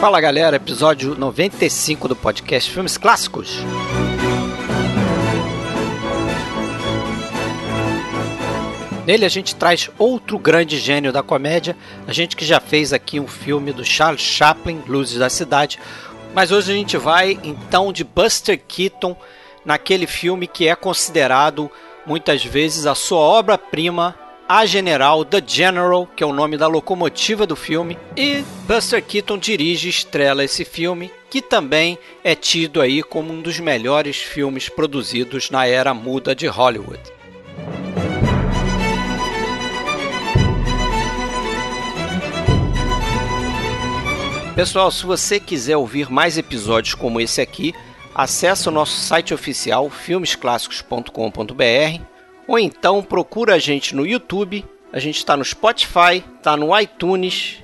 Fala galera, episódio 95 do podcast Filmes Clássicos. Nele a gente traz outro grande gênio da comédia, a gente que já fez aqui um filme do Charles Chaplin, Luzes da Cidade, mas hoje a gente vai então de Buster Keaton naquele filme que é considerado muitas vezes a sua obra-prima, A General, The General, que é o nome da locomotiva do filme, e Buster Keaton dirige e estrela esse filme, que também é tido aí como um dos melhores filmes produzidos na era muda de Hollywood. Pessoal, se você quiser ouvir mais episódios como esse aqui, acesse o nosso site oficial filmesclassicos.com.br ou então procura a gente no YouTube, a gente está no Spotify, está no iTunes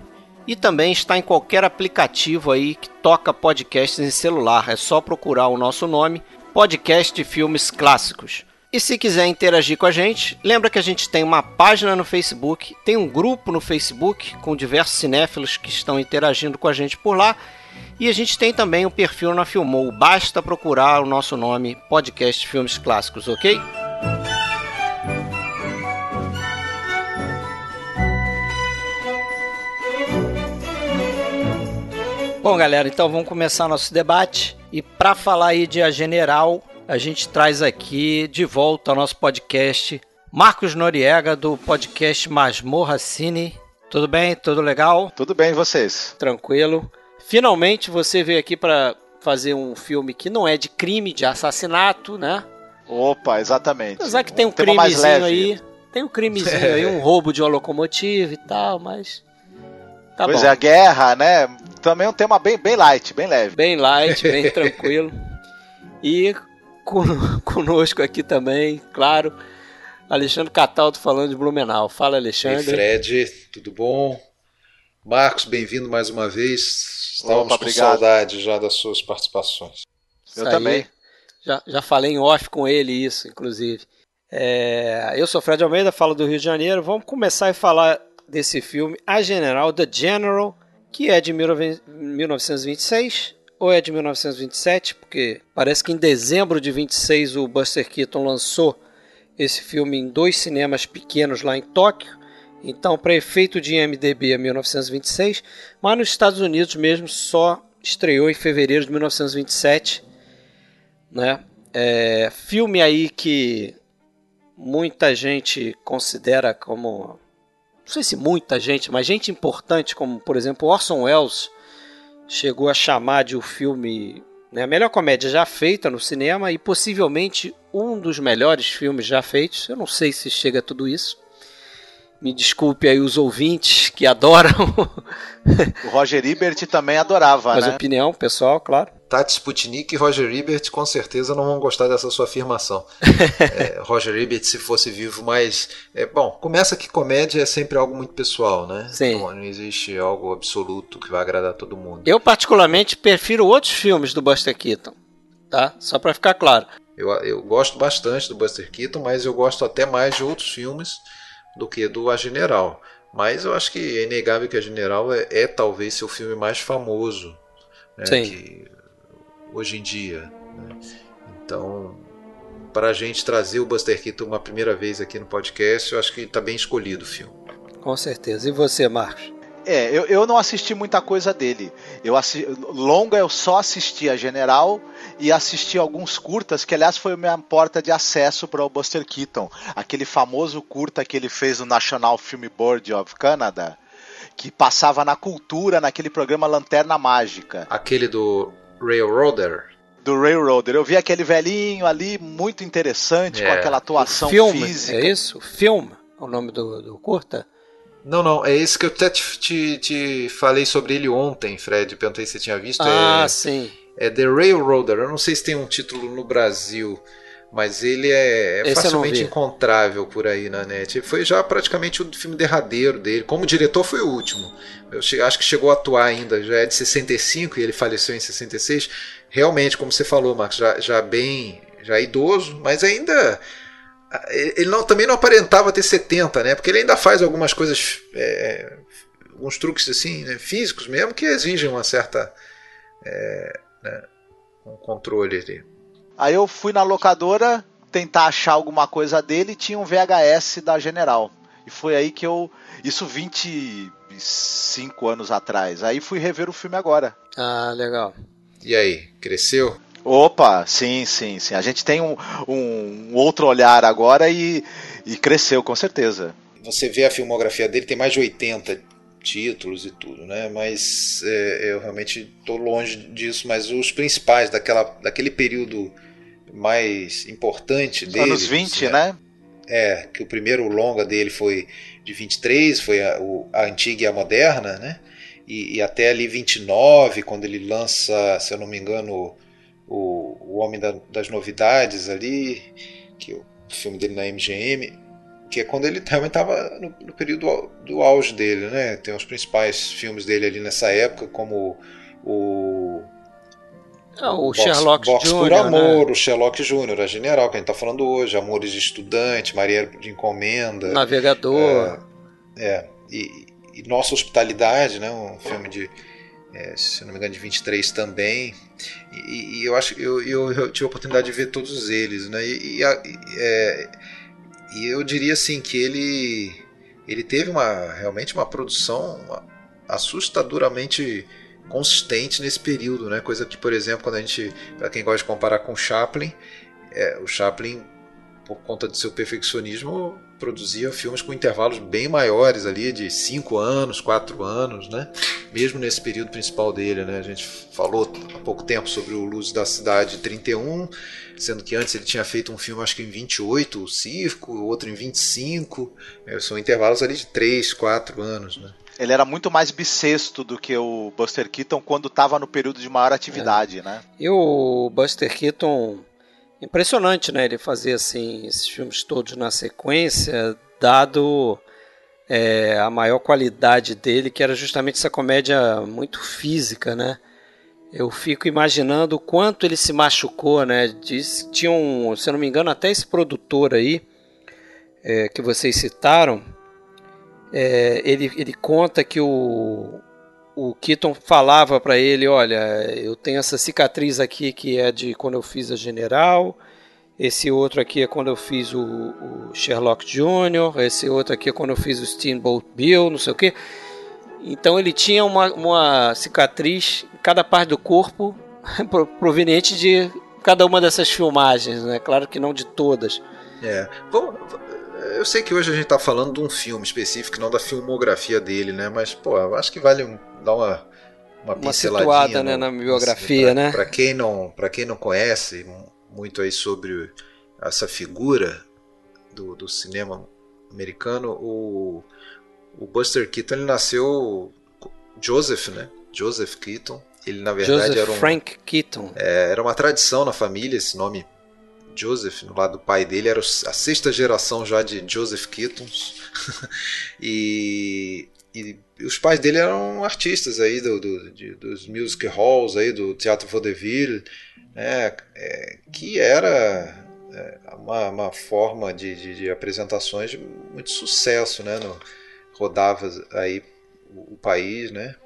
e também está em qualquer aplicativo aí que toca podcasts em celular. É só procurar o nosso nome, Podcast de Filmes Clássicos. E se quiser interagir com a gente, lembra que a gente tem uma página no Facebook, tem um grupo no Facebook com diversos cinéfilos que estão interagindo com a gente por lá. E a gente tem também o um perfil na Filmou. Basta procurar o nosso nome, Podcast Filmes Clássicos, ok? Bom, galera, então vamos começar nosso debate. E para falar aí de A General, a gente traz aqui de volta ao nosso podcast Marcos Noriega, do podcast Masmorra Cine. Tudo bem? Tudo legal? Tudo bem, vocês? Tranquilo. Finalmente você veio aqui para fazer um filme que não é de crime, de assassinato, né? Opa, exatamente. Apesar que tem um, um crimezinho aí. Tem um crimezinho aí, um roubo de uma locomotiva e tal, mas. Tá pois bom. é, a guerra, né? Também é um tema bem, bem light, bem leve. Bem light, bem tranquilo. E conosco aqui também, claro, Alexandre Cataldo falando de Blumenau. Fala, Alexandre. Ei, Fred, tudo bom? Marcos, bem-vindo mais uma vez. Estávamos Opa, com saudade já das suas participações. Eu Isso também. Aí, já, já falei em off com ele isso, inclusive. É, eu sou Fred Almeida, falo do Rio de Janeiro. Vamos começar a falar desse filme, A General, The General, que é de 1926 ou é de 1927, porque parece que em dezembro de 26 o Buster Keaton lançou esse filme em dois cinemas pequenos lá em Tóquio. Então, para efeito de IMDb é 1926, mas nos Estados Unidos mesmo só estreou em fevereiro de 1927, né? É, filme aí que muita gente considera como não sei se muita gente, mas gente importante como, por exemplo, Orson Welles chegou a chamar de o um filme né, a melhor comédia já feita no cinema e possivelmente um dos melhores filmes já feitos. Eu não sei se chega a tudo isso. Me desculpe aí os ouvintes que adoram. o Roger Ebert também adorava, Mas né? opinião pessoal, claro. Tati Sputnik e Roger Ebert com certeza não vão gostar dessa sua afirmação. é, Roger Ebert se fosse vivo, mas é, bom, começa que comédia é sempre algo muito pessoal, né? Sim. Não, não existe algo absoluto que vai agradar todo mundo. Eu particularmente prefiro outros filmes do Buster Keaton, tá? Só para ficar claro. Eu, eu gosto bastante do Buster Keaton, mas eu gosto até mais de outros filmes do que do A General. Mas eu acho que é inegável que A General é, é talvez seu filme mais famoso. Né? Sim. Que, hoje em dia. Né? Então, para a gente trazer o Buster Keaton uma primeira vez aqui no podcast, eu acho que está bem escolhido o filme. Com certeza. E você, Marcos? É, eu, eu não assisti muita coisa dele. Eu assisti, longa eu só assisti a General e assisti alguns curtas, que aliás foi a minha porta de acesso para o Buster Keaton. Aquele famoso curta que ele fez no National Film Board of Canada, que passava na cultura naquele programa Lanterna Mágica. Aquele do Railroader. Do Railroader. Eu vi aquele velhinho ali, muito interessante, é. com aquela atuação filme, física. É isso? Film, o nome do, do curta? Não, não, é esse que eu até te, te, te, falei sobre ele ontem, Fred. Perguntei se você tinha visto. Ah, é, sim. É The Railroader. Eu não sei se tem um título no Brasil, mas ele é, é facilmente encontrável por aí na net. Foi já praticamente o filme derradeiro dele. Como diretor, foi o último. Eu acho que chegou a atuar ainda, já é de 65 e ele faleceu em 66. Realmente, como você falou, Marcos, já, já bem já idoso, mas ainda ele não, também não aparentava ter 70, né? Porque ele ainda faz algumas coisas é, alguns truques assim, né, físicos mesmo, que exigem uma certa. É, né, um controle ali. Aí eu fui na locadora tentar achar alguma coisa dele e tinha um VHS da General. E foi aí que eu. Isso 25 anos atrás. Aí fui rever o filme agora. Ah, legal. E aí, cresceu? Opa, sim, sim, sim. A gente tem um, um outro olhar agora e, e cresceu, com certeza. Você vê a filmografia dele, tem mais de 80 títulos e tudo, né? Mas é, eu realmente estou longe disso. Mas os principais daquela, daquele período mais importante dele. Anos 20, né? É, que o primeiro longa dele foi de 23, foi a, o, a antiga e a moderna, né? E, e, até ali 29, quando ele lança, se eu não me engano, o, o Homem da, das Novidades ali, que é o filme dele na MGM, que é quando ele realmente estava no, no, período do, do auge dele, né? Tem os principais filmes dele ali nessa época, como o ah, o Box, Sherlock Box Jr. por Amor, né? o Sherlock Jr., a General, que a gente está falando hoje, Amores de Estudante, Maria de Encomenda. Navegador. É, é e, e, Nossa Hospitalidade, né, um filme de, é, se não me engano, de 23 também. E, e eu acho eu, eu, eu, tive a oportunidade de ver todos eles, né, e, e, é, e eu diria assim que ele, ele teve uma, realmente uma produção assustadoramente consistente nesse período, né? Coisa que, por exemplo, quando a gente, para quem gosta de comparar com Chaplin, é, o Chaplin, por conta do seu perfeccionismo, produzia filmes com intervalos bem maiores ali, de 5 anos, 4 anos, né? Mesmo nesse período principal dele, né? A gente falou há pouco tempo sobre o Luz da Cidade 31, sendo que antes ele tinha feito um filme, acho que em 28, o Circo, outro em 25, é, são intervalos ali de 3, 4 anos, né? Ele era muito mais bissexto do que o Buster Keaton quando estava no período de maior atividade, é. né? E o Buster Keaton, impressionante, né? Ele fazia assim esses filmes todos na sequência, dado é, a maior qualidade dele, que era justamente essa comédia muito física, né? Eu fico imaginando o quanto ele se machucou, né? Diz, tinha um, se eu não me engano, até esse produtor aí é, que vocês citaram, é, ele, ele conta que o, o Keaton falava para ele: Olha, eu tenho essa cicatriz aqui que é de quando eu fiz a General, esse outro aqui é quando eu fiz o, o Sherlock Jr., esse outro aqui é quando eu fiz o Steamboat Bill, não sei o que. Então ele tinha uma, uma cicatriz em cada parte do corpo proveniente de cada uma dessas filmagens, né? Claro que não de todas. É. Vamos, eu sei que hoje a gente está falando de um filme específico, não da filmografia dele, né? Mas, pô, eu acho que vale dar uma uma, uma situada, né, na biografia, pra, né? Para quem não, para quem não conhece muito aí sobre essa figura do, do cinema americano, o, o Buster Keaton ele nasceu Joseph, né? Joseph Keaton. Ele na verdade Joseph era um Frank Keaton. É, era uma tradição na família esse nome Joseph, no lado do pai dele, era a sexta geração já de Joseph Keatons. e, e, os pais dele eram artistas aí do, do de, dos music halls aí do Teatro Vaudeville, né, é, que era é, uma, uma, forma de, de, de, apresentações de muito sucesso, né, no, rodava aí o, o país, né,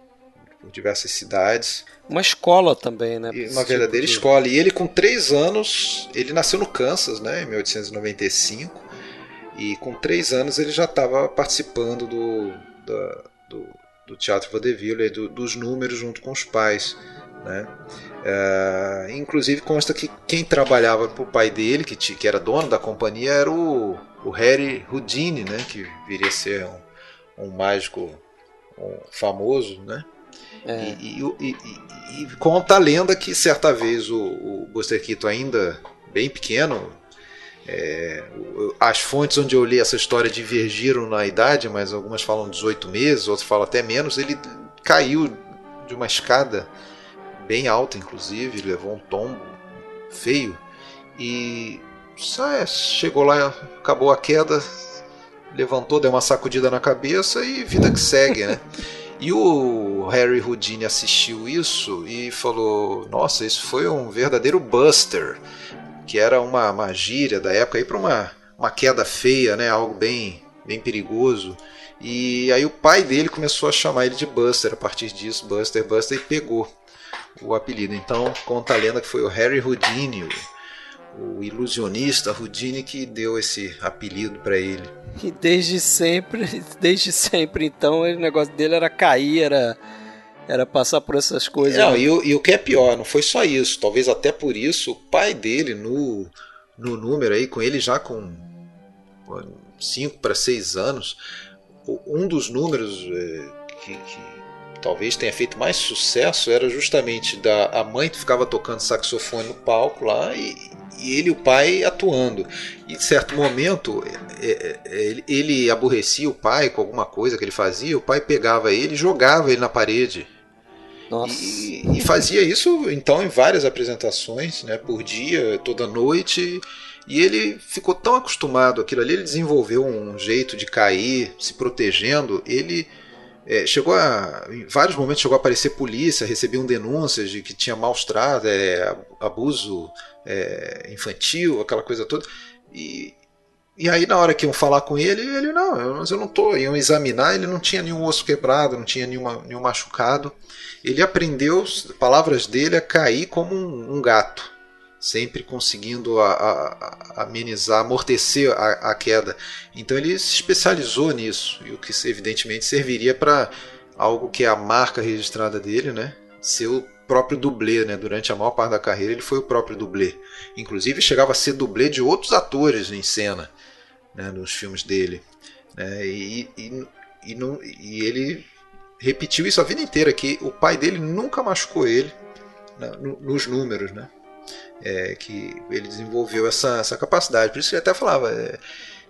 por diversas cidades. Uma escola também, né? Uma verdadeira tipo de... escola. E ele, com três anos, ele nasceu no Kansas, né, em 1895. E com três anos ele já estava participando do, da, do, do, Teatro Vaudeville, do, dos números junto com os pais. Né? É, inclusive consta que quem trabalhava para o pai dele, que, que era dono da companhia, era o, o Harry Houdini, né? que viria a ser um, um mágico um, famoso, né? É. E, e, e, e, conta a lenda que certa vez o, o Buster Keaton, ainda bem pequeno, é, as fontes onde eu li essa história divergiram na idade, mas algumas falam 18 meses, outras falam até menos. Ele caiu de uma escada bem alta, inclusive, levou um tombo feio e só chegou lá, acabou a queda, levantou, deu uma sacudida na cabeça e vida que segue, né? E o Harry Houdini assistiu isso e falou: Nossa, isso foi um verdadeiro buster, que era uma, uma gíria da época para uma, uma queda feia, né? algo bem, bem perigoso. E aí o pai dele começou a chamar ele de Buster a partir disso, Buster, Buster, e pegou o apelido. Então conta a lenda que foi o Harry Houdini, o ilusionista Houdini que deu esse apelido para ele. E desde sempre, desde sempre então, o negócio dele era cair, era era passar por essas coisas. Não, e, o, e o que é pior, não foi só isso. Talvez até por isso o pai dele no, no número aí, com ele já com 5 para 6 anos, um dos números é, que, que, talvez tenha feito mais sucesso era justamente da a mãe que ficava tocando saxofone no palco lá e, e ele e o pai atuando. E em certo momento é, é, ele, ele aborrecia o pai com alguma coisa que ele fazia, o pai pegava ele e jogava ele na parede. E, e, fazia isso então em várias apresentações, né, por dia, toda noite. E ele ficou tão acostumado àquilo ali, ele desenvolveu um jeito de cair, se protegendo. Ele é, chegou a, em vários momentos chegou a aparecer polícia, recebiam denúncias de que tinha maus tratos, é, abuso é, infantil, aquela coisa toda. E, e aí na hora que iam falar com ele, ele não, mas eu não tô, iam examinar, ele não tinha nenhum osso quebrado, não tinha nenhuma, nenhum machucado. Ele aprendeu, palavras dele, a cair como um, um gato, sempre conseguindo a, a, a amenizar, amortecer a, queda. Então ele se especializou nisso, e o que evidentemente serviria para algo que é a marca registrada dele, né? Ser o próprio dublê, né? Durante a maior parte da carreira ele foi o próprio dublê. Inclusive chegava a ser dublê de outros atores em cena né, nos filmes dele. Né, e, e, e, não, e, ele repetiu isso a vida inteira, que o pai dele nunca machucou ele né, nos números, né? É, que ele desenvolveu essa, essa capacidade. Por isso que ele até falava, é,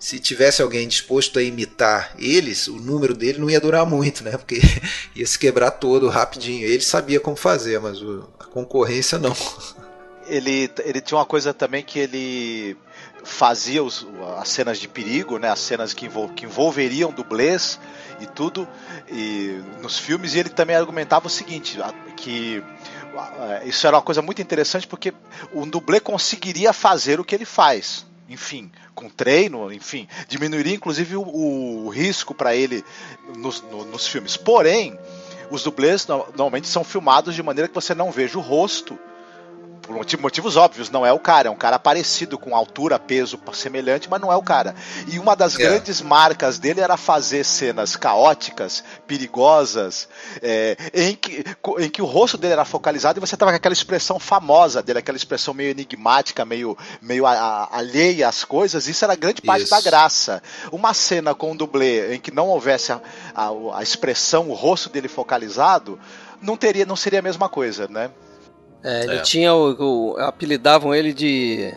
se tivesse alguém disposto a imitar eles, o número dele não ia durar muito, né? Porque ia se quebrar todo rapidinho. Ele sabia como fazer, mas o, a concorrência não. Ele, ele tinha uma coisa também que ele fazia os, as cenas de perigo, né, as cenas que, envol, que envolveriam dublês e tudo e nos filmes, e ele também argumentava o seguinte, que isso era uma coisa muito interessante porque o dublê conseguiria fazer o que ele faz, enfim, com treino, enfim, diminuiria inclusive o, o risco para ele nos, no, nos filmes. Porém, os dublês normalmente são filmados de maneira que você não veja o rosto por motivos óbvios, não é o cara, é um cara parecido com altura, peso semelhante, mas não é o cara. E uma das é. grandes marcas dele era fazer cenas caóticas, perigosas, é, em, que, em que o rosto dele era focalizado e você tava com aquela expressão famosa dele, aquela expressão meio enigmática, meio, meio a, a, alheia às coisas, isso era grande parte isso. da graça. Uma cena com um dublê em que não houvesse a, a, a expressão, o rosto dele focalizado, não teria, não seria a mesma coisa, né? É, ele é. tinha o, o, apelidavam ele de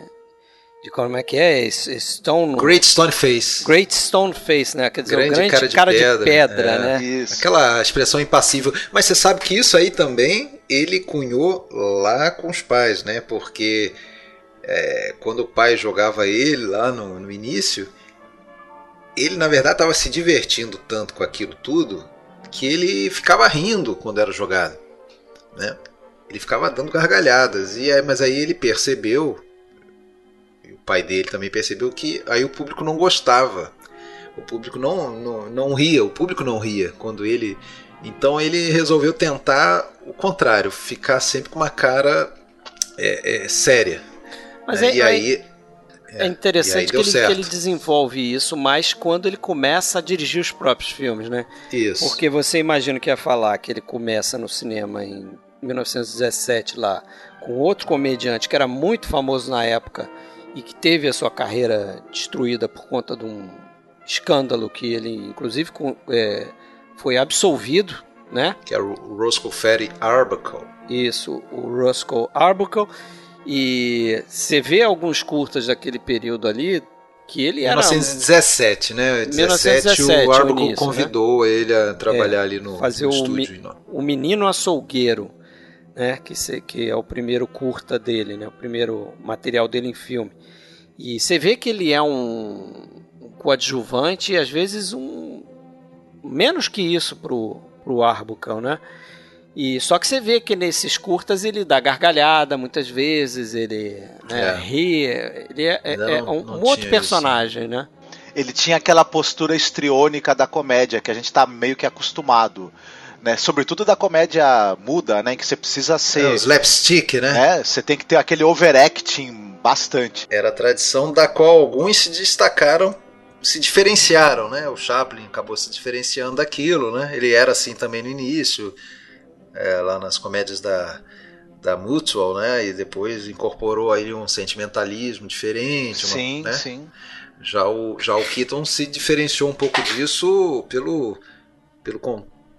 de como é que é? Stone Great Stone Face. Great Stone Face, né? Quer dizer, grande, grande cara, de, cara pedra, de pedra, é, né? Isso. Aquela expressão impassível. Mas você sabe que isso aí também ele cunhou lá com os pais, né? Porque é, quando o pai jogava ele lá no, no início, ele na verdade estava se divertindo tanto com aquilo tudo que ele ficava rindo quando era jogado, né? Ele ficava dando gargalhadas. E mas aí ele percebeu, e o pai dele também percebeu que aí o público não gostava. O público não, não, não ria, o público não ria quando ele. Então ele resolveu tentar o contrário, ficar sempre com uma cara é, é, séria. Mas né? é, e aí, é, interessante que ele, que ele, desenvolve isso mais quando ele começa a dirigir os próprios filmes, né? Isso. Porque você imagina que ia falar que ele começa no cinema em 1917 lá, com outro comediante que era muito famoso na época e que teve a sua carreira destruída por conta de um escândalo que ele, inclusive, é, foi absolvido, né? Que é o Roscoe Ferry Arbuckle. Isso, o Roscoe Arbuckle. E você vê alguns curtas daquele período ali, que ele era 1917, né? 1917 o Arbuckle né? convidou né? ele a trabalhar é, ali no, fazer no o estúdio. o Menino Açougueiro né, que, se, que é o primeiro curta dele, né, o primeiro material dele em filme. E você vê que ele é um, um coadjuvante e às vezes um menos que isso pro, pro Arbuckle, né? E só que você vê que nesses curtas ele dá gargalhada muitas vezes, ele né, é. ri, ele é, é, é um, um outro personagem, isso. né? Ele tinha aquela postura estriônica da comédia que a gente está meio que acostumado. Né? Sobretudo da comédia muda, né? Em que você precisa ser. É, slapstick, né? né? Você tem que ter aquele overacting bastante. Era a tradição da qual alguns se destacaram, se diferenciaram, né? O Chaplin acabou se diferenciando daquilo, né? Ele era assim também no início, é, lá nas comédias da, da Mutual, né? E depois incorporou aí um sentimentalismo diferente. Sim, uma, né? sim. Já o, já o Keaton se diferenciou um pouco disso pelo, pelo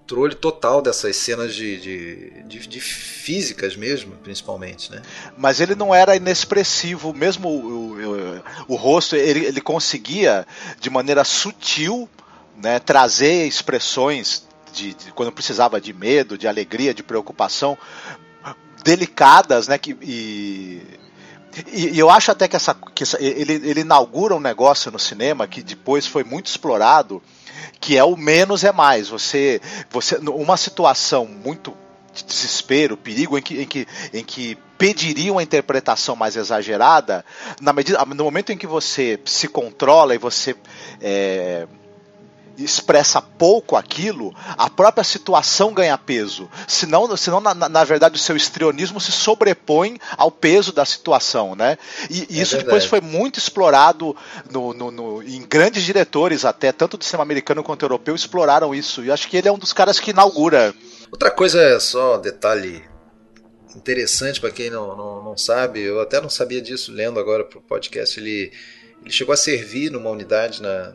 controle total dessas cenas de, de, de, de, físicas mesmo, principalmente, né? Mas ele não era inexpressivo, mesmo o, o, o rosto, ele, ele conseguia, de maneira sutil, né, trazer expressões de, de, quando precisava de medo, de alegria, de preocupação, delicadas, né, que, e e, eu acho até que, essa, que essa, ele, ele inaugura um negócio no cinema que depois foi muito explorado, que é o menos é mais. Você, você uma situação muito de desespero, perigo, em que, em que, em que pediria uma interpretação mais exagerada, na medida, no momento em que você se controla e você é, expressa pouco aquilo, a própria situação ganha peso. Senão, senão na, na verdade, o seu estrionismo se sobrepõe ao peso da situação, né? E, e é isso depois foi muito explorado no, no, no, em grandes diretores, até tanto do cinema americano quanto europeu, exploraram isso. E acho que ele é um dos caras que inaugura. Outra coisa é só detalhe interessante para quem não, não, não, sabe, eu até não sabia disso lendo agora para o podcast. Ele, ele chegou a servir numa unidade na,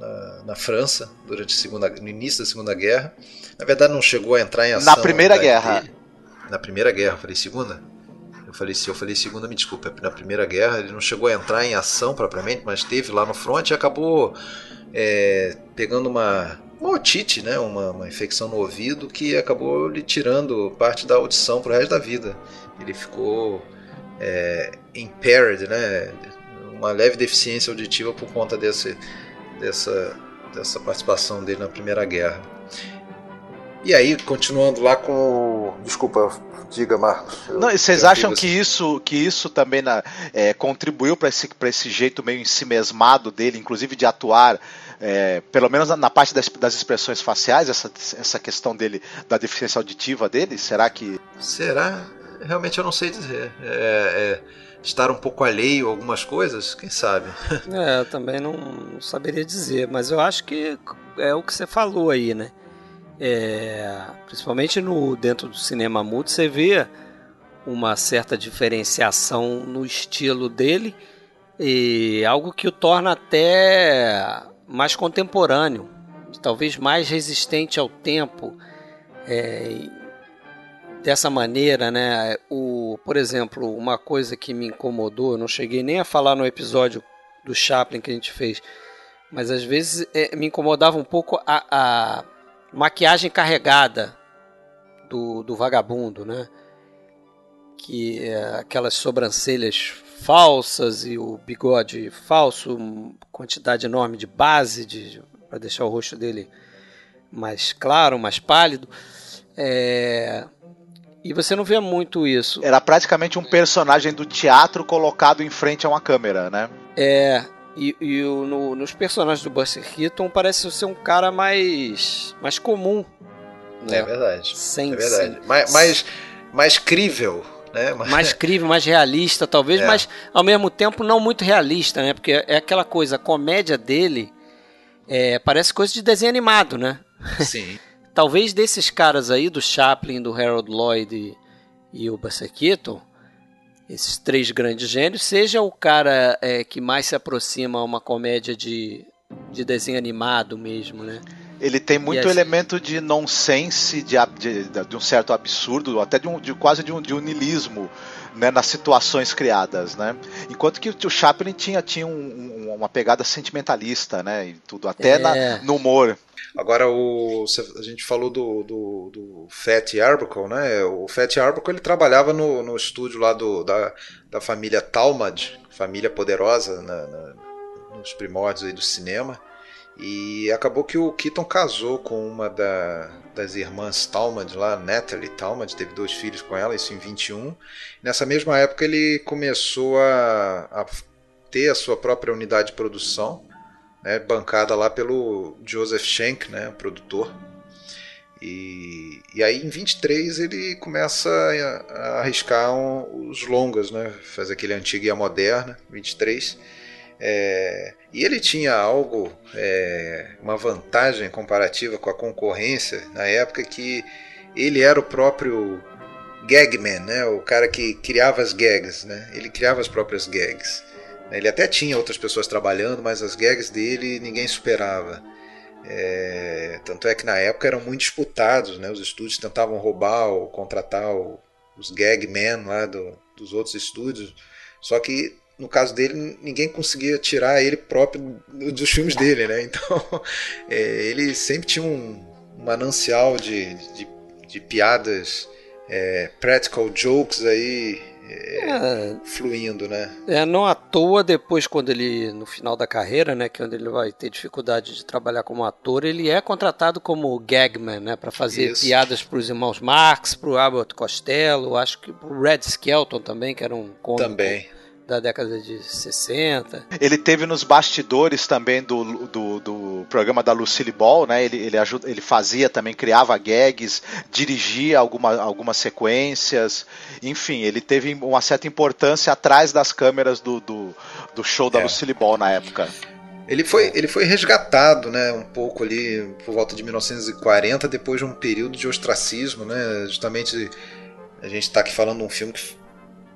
na, na, França durante a segunda, no início da Segunda Guerra. Na verdade, não chegou a entrar em ação. Na Primeira Guerra. Dele. Na Primeira Guerra, falei segunda. Eu falei se eu falei segunda, me desculpa. Na Primeira Guerra ele não chegou a entrar em ação propriamente, mas esteve lá no front e acabou é, pegando uma, uma otite, né, uma, uma infecção no ouvido que acabou lhe tirando parte da audição para o resto da vida. Ele ficou é, impaired, né, uma leve deficiência auditiva por conta desse dessa, dessa participação dele na Primeira Guerra. E aí, continuando lá com. Desculpa, diga, Marcos. Não, vocês acham que isso, que isso também na, é, contribuiu para esse, esse jeito meio ensimesmado dele, inclusive de atuar, é, pelo menos na, na parte das, das, expressões faciais, essa, essa questão dele, da deficiência auditiva dele? Será que. Será? Realmente eu não sei dizer. É, é estar um pouco alheio a algumas coisas, quem sabe? É, eu também não, saberia dizer, mas eu acho que é o que você falou aí, né? É, principalmente no dentro do cinema mudo, você vê uma certa diferenciação no estilo dele e algo que o torna até mais contemporâneo, talvez mais resistente ao tempo. É, dessa maneira, né? O, por exemplo, uma coisa que me incomodou, eu não cheguei nem a falar no episódio do Chaplin que a gente fez, mas às vezes é, me incomodava um pouco a, a maquiagem carregada do, do vagabundo, né? Que é aquelas sobrancelhas falsas e o bigode falso, quantidade enorme de base de, para deixar o rosto dele mais claro, mais pálido. É, e você não vê muito isso. Era praticamente um personagem do teatro colocado em frente a uma câmera, né? É. E, e o, no, nos personagens do Buster Keaton parece ser um cara mais, mais comum. Né? É verdade. Sem, é verdade. Sem... Mais, mais, mais crível. Né? Mais crível, mais realista, talvez, é. mas ao mesmo tempo não muito realista, né? Porque é aquela coisa, a comédia dele é, parece coisa de desenho animado, né? Sim. talvez desses caras aí, do Chaplin, do Harold Lloyd e, e o Buster Keaton, esses três grandes gênios, seja o cara é, que mais se aproxima a uma comédia de, de desenho animado mesmo, né? Ele tem muito assim, elemento de nonsense, de, de, de, um certo absurdo, até de, um, de quase de um, de um nilismo né, nas situações criadas, né? Enquanto que o Chaplin tinha, tinha um, um, uma pegada sentimentalista, né? E tudo, até é. na, no humor. Agora, o, a gente falou do, do, do Fat Arbuckle, né? O Fat Arbuckle ele trabalhava no, no estúdio lá do, da, da família Talmud, família poderosa na, na, nos primórdios aí do cinema. E acabou que o Keaton casou com uma da, das irmãs Talmud lá, Natalie Talmud, teve dois filhos com ela, isso em 21. Nessa mesma época ele começou a, a ter a sua própria unidade de produção né, bancada lá pelo Joseph Schenck, né, produtor. E, e aí em 23 ele começa a, a arriscar um, os longas, né, faz aquele antigo e a moderna, 23. É, e ele tinha algo, é, uma vantagem comparativa com a concorrência na época que ele era o próprio gagman, né, o cara que criava as gags, né, ele criava as próprias gags. Ele até tinha outras pessoas trabalhando, mas as gags dele ninguém superava. É, tanto é que na época eram muito disputados, né? os estúdios tentavam roubar ou contratar o, os gagmen lá do, dos outros estúdios, só que no caso dele ninguém conseguia tirar ele próprio dos filmes dele, né? Então é, ele sempre tinha um, manancial de, de, de piadas, é, practical jokes aí é, fluindo, né? É, não à toa, depois, quando ele, no final da carreira, né, que é onde ele vai ter dificuldade de trabalhar como ator, ele é contratado como gagman, né, para fazer Isso. piadas para os irmãos Marx, para o Abbott Costello, acho que para o Red Skelton também, que era um cômico. Também da década de 60. Ele teve nos bastidores também do, do, do programa da Lucille Ball, né? Ele, ele, ajuda, ele fazia também, criava gags, dirigia alguma, algumas sequências, enfim, ele teve uma certa importância atrás das câmeras do, do, do show da é. Lucille Ball na época. Ele foi, ele foi resgatado, né, um pouco ali por volta de 1940, depois de um período de ostracismo, né, justamente a gente está aqui falando de um filme que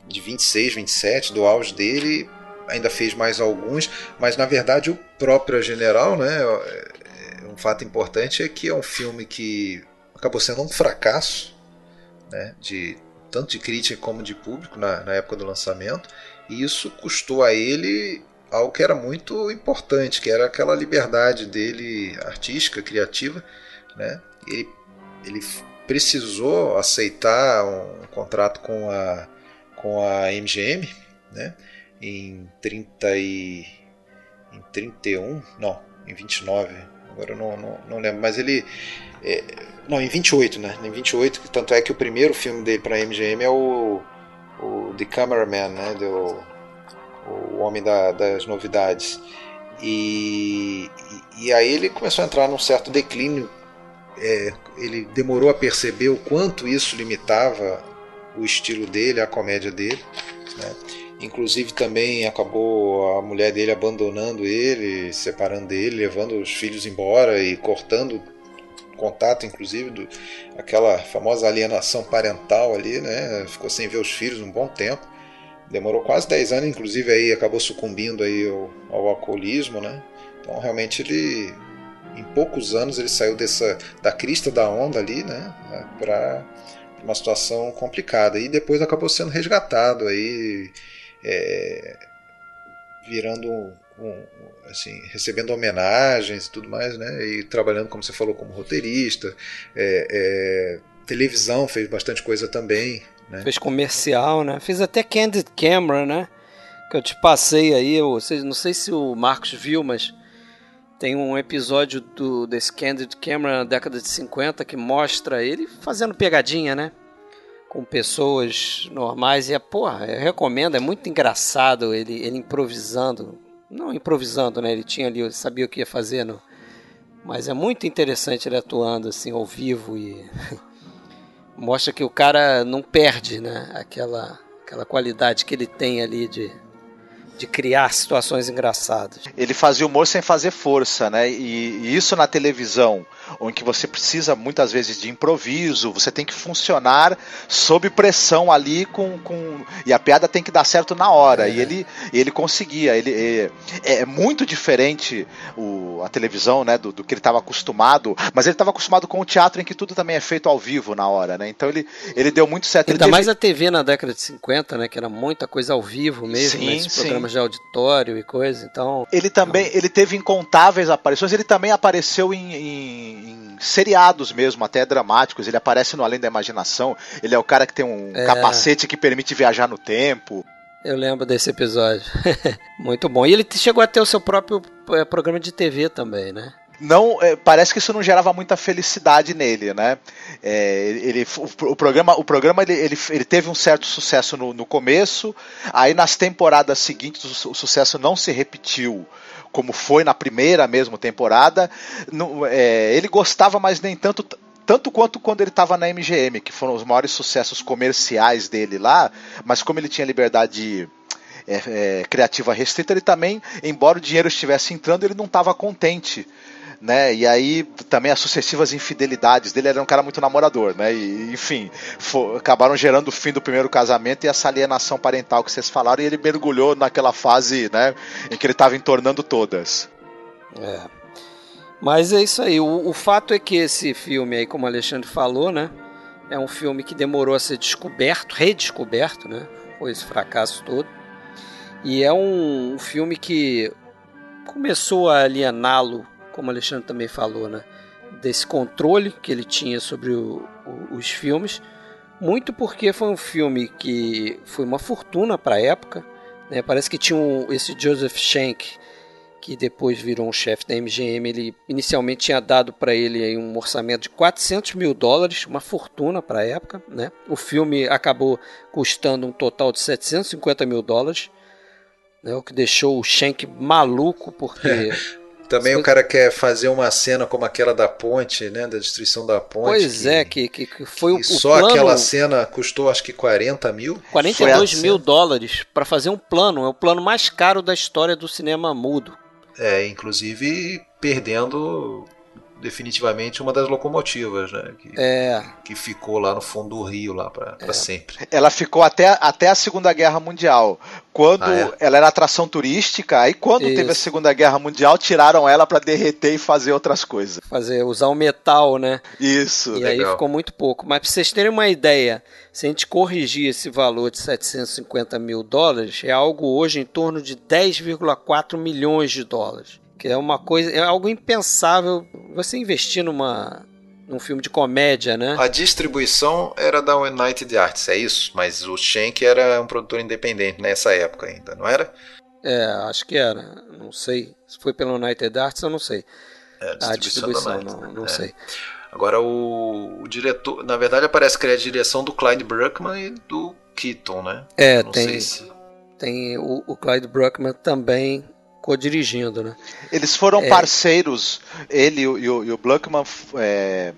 de 26, 27, do auge dele, ainda fez mais alguns, mas na verdade o próprio General, né, é, um fato importante é que é um filme que acabou sendo um fracasso, né, de tanto de crítica como de público na, na época do lançamento, e isso custou a ele algo que era muito importante, que era aquela liberdade dele artística, criativa, né? Ele, ele precisou aceitar um contrato com a com a MGM, né? Em 30 e em 31, não, em 29, agora eu não, não, não lembro, mas ele é, não, em 28, né? Em 28, tanto é que o primeiro filme dele para MGM é o, o The Cameraman, né? Do, o Homem da, das Novidades. E, e, e, aí ele começou a entrar num certo declínio. É, ele demorou a perceber o quanto isso limitava o estilo dele, a comédia dele. Né? Inclusive também acabou a mulher dele abandonando ele, separando dele, levando os filhos embora e cortando contato, inclusive, do, aquela famosa alienação parental ali, né? Ficou sem ver os filhos um bom tempo. Demorou quase 10 anos, inclusive aí acabou sucumbindo aí ao, ao alcoolismo, né? Então realmente ele em poucos anos ele saiu dessa da crista da onda ali, né, para uma situação complicada. E depois acabou sendo resgatado aí, é, virando um, um, assim, recebendo homenagens e tudo mais, né? E trabalhando, como você falou, como roteirista. É, é, televisão fez bastante coisa também. Né? Fez comercial, né? Fez até Candid Camera, né? Que eu te passei aí, eu, não sei se o Marcos viu, mas tem um episódio do desse Candid Camera década de 50 que mostra ele fazendo pegadinha, né? Com pessoas normais. E é, porra, eu recomendo, é muito engraçado ele, ele improvisando. Não improvisando, né? Ele tinha ali, ele sabia o que ia fazer, no, mas é muito interessante ele atuando assim ao vivo e mostra que o cara não perde, né? Aquela, aquela qualidade que ele tem ali de de criar situações engraçadas. Ele fazia humor sem fazer força, né? E, e, isso na televisão, onde você precisa muitas vezes de improviso, você tem que funcionar sob pressão ali com, com e a piada tem que dar certo na hora. É. E ele, ele conseguia. Ele é, é muito diferente o, a televisão, né? Do, do que ele estava acostumado, mas ele estava acostumado com o teatro em que tudo também é feito ao vivo na hora, né? Então ele, ele deu muito certo. Ainda teve... mais a TV na década de 50, né? Que era muita coisa ao vivo mesmo, sim, né? sim programas de auditório e coisa, então... Ele também, ele teve incontáveis aparições, ele também apareceu em, em, em, seriados mesmo, até dramáticos, ele aparece no Além da Imaginação, ele é o cara que tem um é... capacete que permite viajar no tempo. Eu lembro desse episódio. Muito bom. E ele chegou a ter o seu próprio é, programa de TV também, né? Não é, parece que isso não gerava muita felicidade nele, né? É, ele, o, o, programa, o programa ele, ele, ele teve um certo sucesso no, no começo, aí nas temporadas seguintes o, o, sucesso não se repetiu como foi na primeira mesmo temporada. No, é, ele gostava, mas nem tanto tanto quanto quando ele estava na MGM, que foram os maiores sucessos comerciais dele lá, mas como ele tinha liberdade é, é, criativa restrita, ele também, embora o dinheiro estivesse entrando, ele não estava contente né? E aí também as sucessivas infidelidades dele, era um cara muito namorador, né? E, enfim, for, acabaram gerando o fim do primeiro casamento e essa alienação parental que vocês falaram, e ele mergulhou naquela fase, né, em que ele estava entornando todas. É. Mas é isso aí. O, o fato é que esse filme aí, como o Alexandre falou, né, é um filme que demorou a ser descoberto, redescoberto, né? Foi esse fracasso todo. E é um, um filme que começou a aliená-lo como o Alexandre também falou, né? Desse controle que ele tinha sobre o, o, os filmes, muito porque foi um filme que foi uma fortuna para a época. Né? Parece que tinha um, esse Joseph Schenck, que depois virou um chefe da MGM, ele inicialmente tinha dado para ele um orçamento de 400 mil dólares, uma fortuna para a época. Né? O filme acabou custando um total de 750 mil dólares, né? o que deixou o Schenck maluco, porque Também o cara quer fazer uma cena como aquela da ponte, né? Da destruição da ponte. Pois que, é, que, que, que foi que o, Só plano... aquela cena custou acho que 40 mil. 42 mil dólares para fazer um plano. É o plano mais caro da história do cinema mudo. É, inclusive perdendo definitivamente uma das locomotivas, né? Que, é. que ficou lá no fundo do rio lá para é. sempre. Ela ficou até, até a Segunda Guerra Mundial, quando ah, é? ela era atração turística. Aí quando Isso. teve a Segunda Guerra Mundial, tiraram ela para derreter e fazer outras coisas. Fazer usar o metal, né? Isso. E legal. aí ficou muito pouco. Mas para vocês terem uma ideia, se a gente corrigir esse valor de 750 mil dólares, é algo hoje em torno de 10,4 milhões de dólares que é uma coisa, é algo impensável você investir numa num filme de comédia, né? A distribuição era da United Arts, é isso? Mas o Schenck era um produtor independente nessa época ainda, não era? É, acho que era. Não sei. Se foi pela United Arts, eu não sei. É, a distribuição, a distribuição não, não é. sei. Agora, o, o, diretor, na verdade, aparece que é a direção do Clyde Bruckman e do Keaton, né? É, tem. Se... Tem o, o Clyde Bruckman também co-dirigindo, né? Eles foram é... parceiros, ele e o, e o Bluckman é,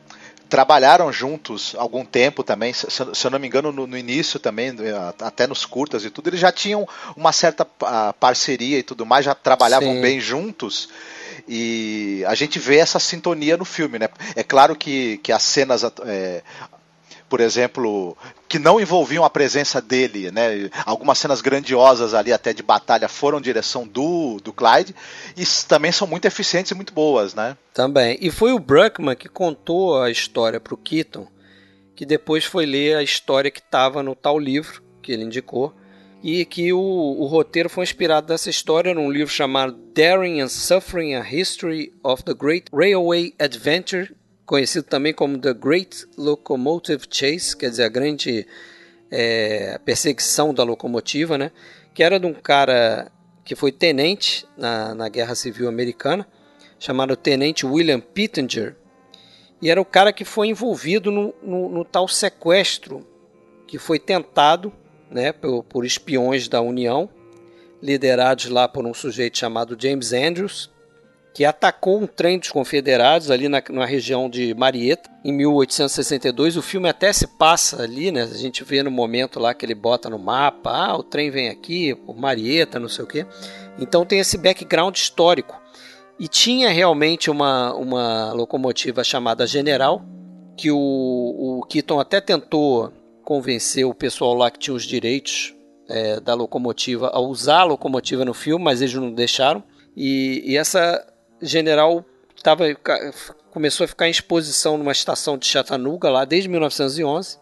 trabalharam juntos algum tempo também, se, se eu não me engano, no, no, início também, até nos curtas e tudo, eles já tinham uma certa parceria e tudo mais, já trabalhavam Sim. bem juntos. E a gente vê essa sintonia no filme, né? É claro que, que as cenas é, por exemplo, que não envolviam a presença dele, né? Algumas cenas grandiosas ali até de batalha foram direção do, do Clyde e também são muito eficientes e muito boas, né? Também. E foi o Bruckman que contou a história para o Keaton, que depois foi ler a história que estava no tal livro que ele indicou e que o, o roteiro foi inspirado nessa história num livro chamado Daring and Suffering: A History of the Great Railway Adventure conhecido também como The Great Locomotive Chase, quer dizer, a grande é, perseguição da locomotiva, né? que era de um cara que foi tenente na, na Guerra Civil Americana, chamado Tenente William Pittenger, e era o cara que foi envolvido no, no, no tal sequestro que foi tentado né, por, por espiões da União, liderados lá por um sujeito chamado James Andrews, que atacou um trem dos confederados ali na, na região de Marietta em 1862. O filme até se passa ali, né? A gente vê no momento lá que ele bota no mapa, ah, o trem vem aqui por Marietta, não sei o quê. Então tem esse background histórico. E tinha realmente uma, uma locomotiva chamada General, que o, o Keaton até tentou convencer o pessoal lá que tinha os direitos é, da locomotiva a usar a locomotiva no filme, mas eles não deixaram. E, e essa general tava, começou a ficar em exposição numa estação de Chattanooga lá desde 1911.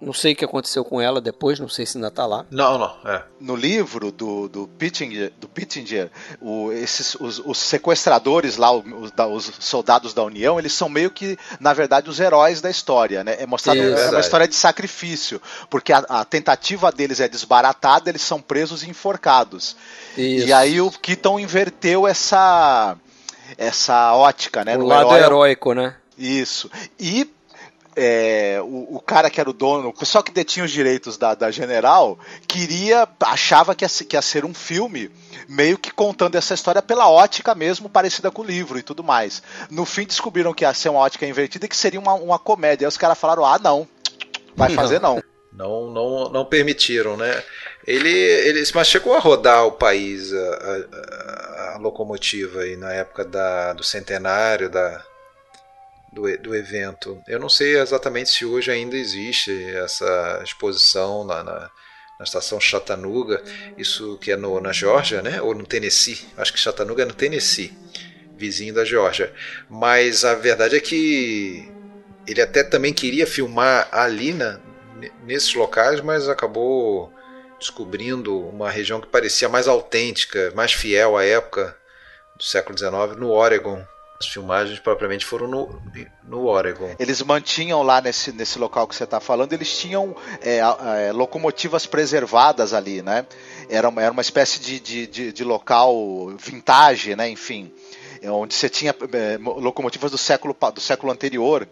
Não sei o que aconteceu com ela depois, não sei se ainda está lá. Não, não. É. No livro do, do Pittinger, do Pittinger o, esses, os, os, sequestradores lá, os, os, soldados da União, eles são meio que, na verdade, os heróis da história. Né? É mostrado é uma história de sacrifício, porque a, a, tentativa deles é desbaratada, eles são presos e enforcados. Isso. E aí o Keaton inverteu essa essa ótica, né? O lado herói... heróico, né? Isso. E é, o, o, cara que era o dono, o pessoal que detinha os direitos da, da General, queria, achava que ia, que ia ser um filme meio que contando essa história pela ótica mesmo, parecida com o livro e tudo mais. No fim descobriram que ia ser uma ótica invertida e que seria uma, uma comédia. Aí os caras falaram: ah, não, vai fazer não. Não, não, não permitiram, né? Ele, ele mas chegou a rodar o país, a, a, a locomotiva aí na época da, do centenário da, do, do evento. Eu não sei exatamente se hoje ainda existe essa exposição na, na, na estação Chattanooga, isso que é no, na Geórgia, né? Ou no Tennessee. Acho que Chattanooga é no Tennessee, vizinho da Geórgia. Mas a verdade é que ele até também queria filmar ali na, nesses locais, mas acabou descobrindo uma região que parecia mais autêntica, mais fiel à época do século XIX, no Oregon. As filmagens propriamente foram no, no Oregon. Eles mantinham lá nesse, nesse local que você está falando, eles tinham é, é, locomotivas preservadas ali, né? Era uma, era uma espécie de, de, de, de local vintage, né? Enfim, onde você tinha é, locomotivas do século, do século anterior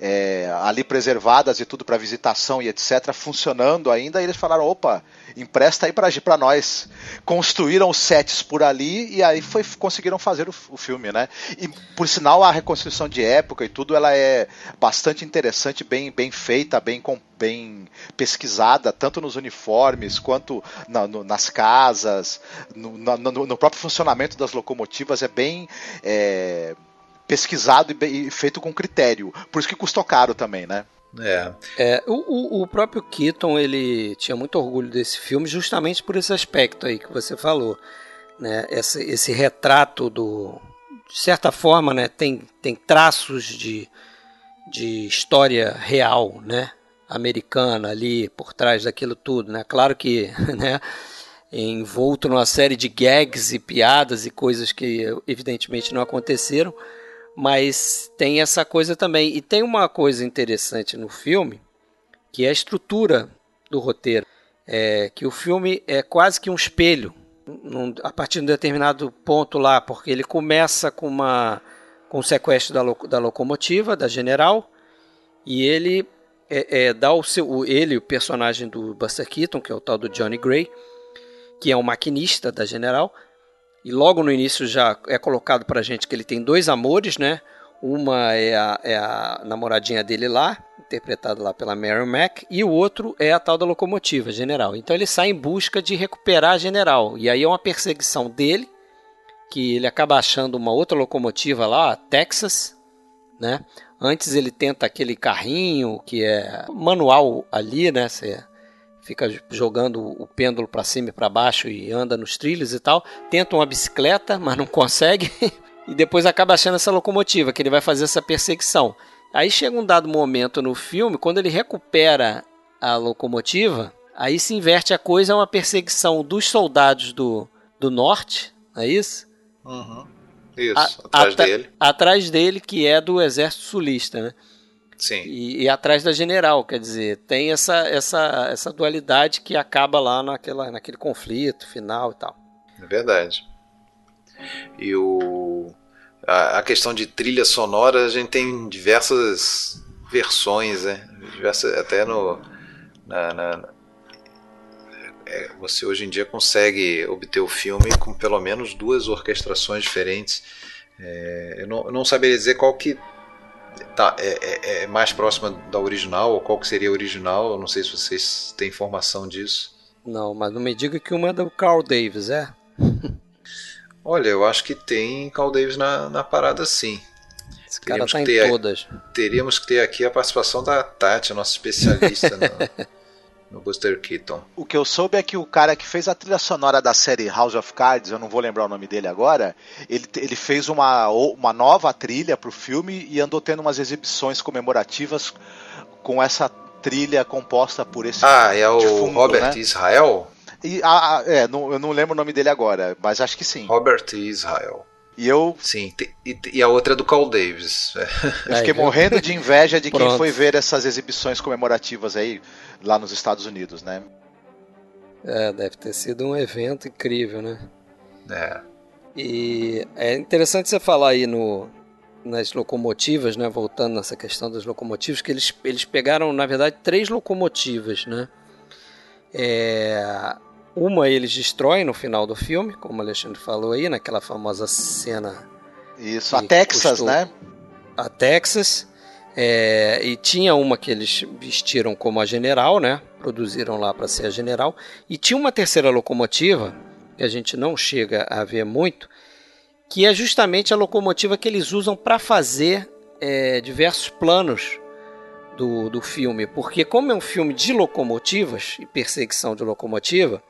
é, ali preservadas e tudo para visitação e etc., funcionando ainda, eles falaram: opa, empresta aí para nós. Construíram sets por ali e aí foi, conseguiram fazer o, o, filme, né? E por sinal, a reconstrução de época e tudo ela é bastante interessante, bem, bem feita, bem, bem pesquisada, tanto nos uniformes quanto na, no, nas casas, no, no, no, próprio funcionamento das locomotivas. É bem. É, pesquisado e, feito com critério. Por isso que custou caro também, né? É. é o, o, próprio Keaton ele tinha muito orgulho desse filme justamente por esse aspecto aí que você falou, né? Esse, esse retrato do, de certa forma, né? Tem, tem traços de, de história real, né? Americana ali por trás daquilo tudo, né? Claro que, né? Envolto numa série de gags e piadas e coisas que evidentemente não aconteceram, mas tem essa coisa também. E tem uma coisa interessante no filme, que é a estrutura do roteiro. É que o filme é quase que um espelho, num, a partir de um determinado ponto lá, porque ele começa com uma com o sequestro da, da locomotiva, da general, e ele é, é, dá o seu. Ele, o personagem do Buster Keaton, que é o tal do Johnny Gray, que é o maquinista da general, e logo no início já é colocado pra gente que ele tem dois amores, né? Uma é a, é a namoradinha dele lá, interpretada lá pela Mary Mack, e o outro é a tal da locomotiva, General. Então ele sai em busca de recuperar a General. E aí é uma perseguição dele, que ele acaba achando uma outra locomotiva lá, a Texas, né? Antes ele tenta aquele carrinho que é manual ali, né? Você fica jogando o pêndulo para cima e para baixo e anda nos trilhos e tal. Tenta uma bicicleta, mas não consegue. e depois acaba achando essa locomotiva, que ele vai fazer essa perseguição. Aí chega um dado momento no filme, quando ele recupera a locomotiva, aí se inverte a coisa, é uma perseguição dos soldados do, do norte, não é isso? Uhum. Isso, a, atrás dele. Atrás dele, que é do exército sulista, né? Sim. E, e, atrás da general, quer dizer, tem essa, essa, essa dualidade que acaba lá naquela, naquele conflito final e tal. É verdade. E o, a, a questão de trilha sonora, a gente tem diversas versões, né? Diversas, até no. Na, na, é, você hoje em dia consegue obter o filme com pelo menos duas orquestrações diferentes. É, eu, não, eu não saberia dizer qual que tá, é, é, é, mais próxima da original, ou qual que seria a original, eu não sei se vocês têm informação disso. Não, mas não me diga que uma é do Carl Davis, é? Olha, eu acho que tem Carl Davis na, na parada sim. Esse teríamos cara tá em todas. Teríamos que ter aqui a participação da Tati, nossa especialista no, no Buster Keaton. O que eu soube é que o cara que fez a trilha sonora da série House of Cards, eu não vou lembrar o nome dele agora, ele, ele fez uma, uma nova trilha pro filme e andou tendo umas exibições comemorativas com essa trilha composta por esse Ah, é o defunto, Robert né? Israel? E, ah, é, não, eu não lembro o nome dele agora, mas acho que sim. Robert Israel. E eu. Sim, e, e a outra é do Carl Davis. Eu fiquei morrendo de inveja de quem foi ver essas exibições comemorativas aí lá nos Estados Unidos, né? É, deve ter sido um evento incrível, né? É. E é interessante você falar aí no, nas locomotivas, né? Voltando nessa questão das locomotivas, que eles, eles pegaram, na verdade, três locomotivas, né? É, uma eles destroem no final do filme, como o Alexandre falou aí, naquela famosa cena. Isso, a Texas, né? A Texas. É, e tinha uma que eles vestiram como a general, né? Produziram lá para ser a general. E tinha uma terceira locomotiva, que a gente não chega a ver muito, que é justamente a locomotiva que eles usam para fazer é, diversos planos do, do filme. Porque, como é um filme de locomotivas e perseguição de locomotiva,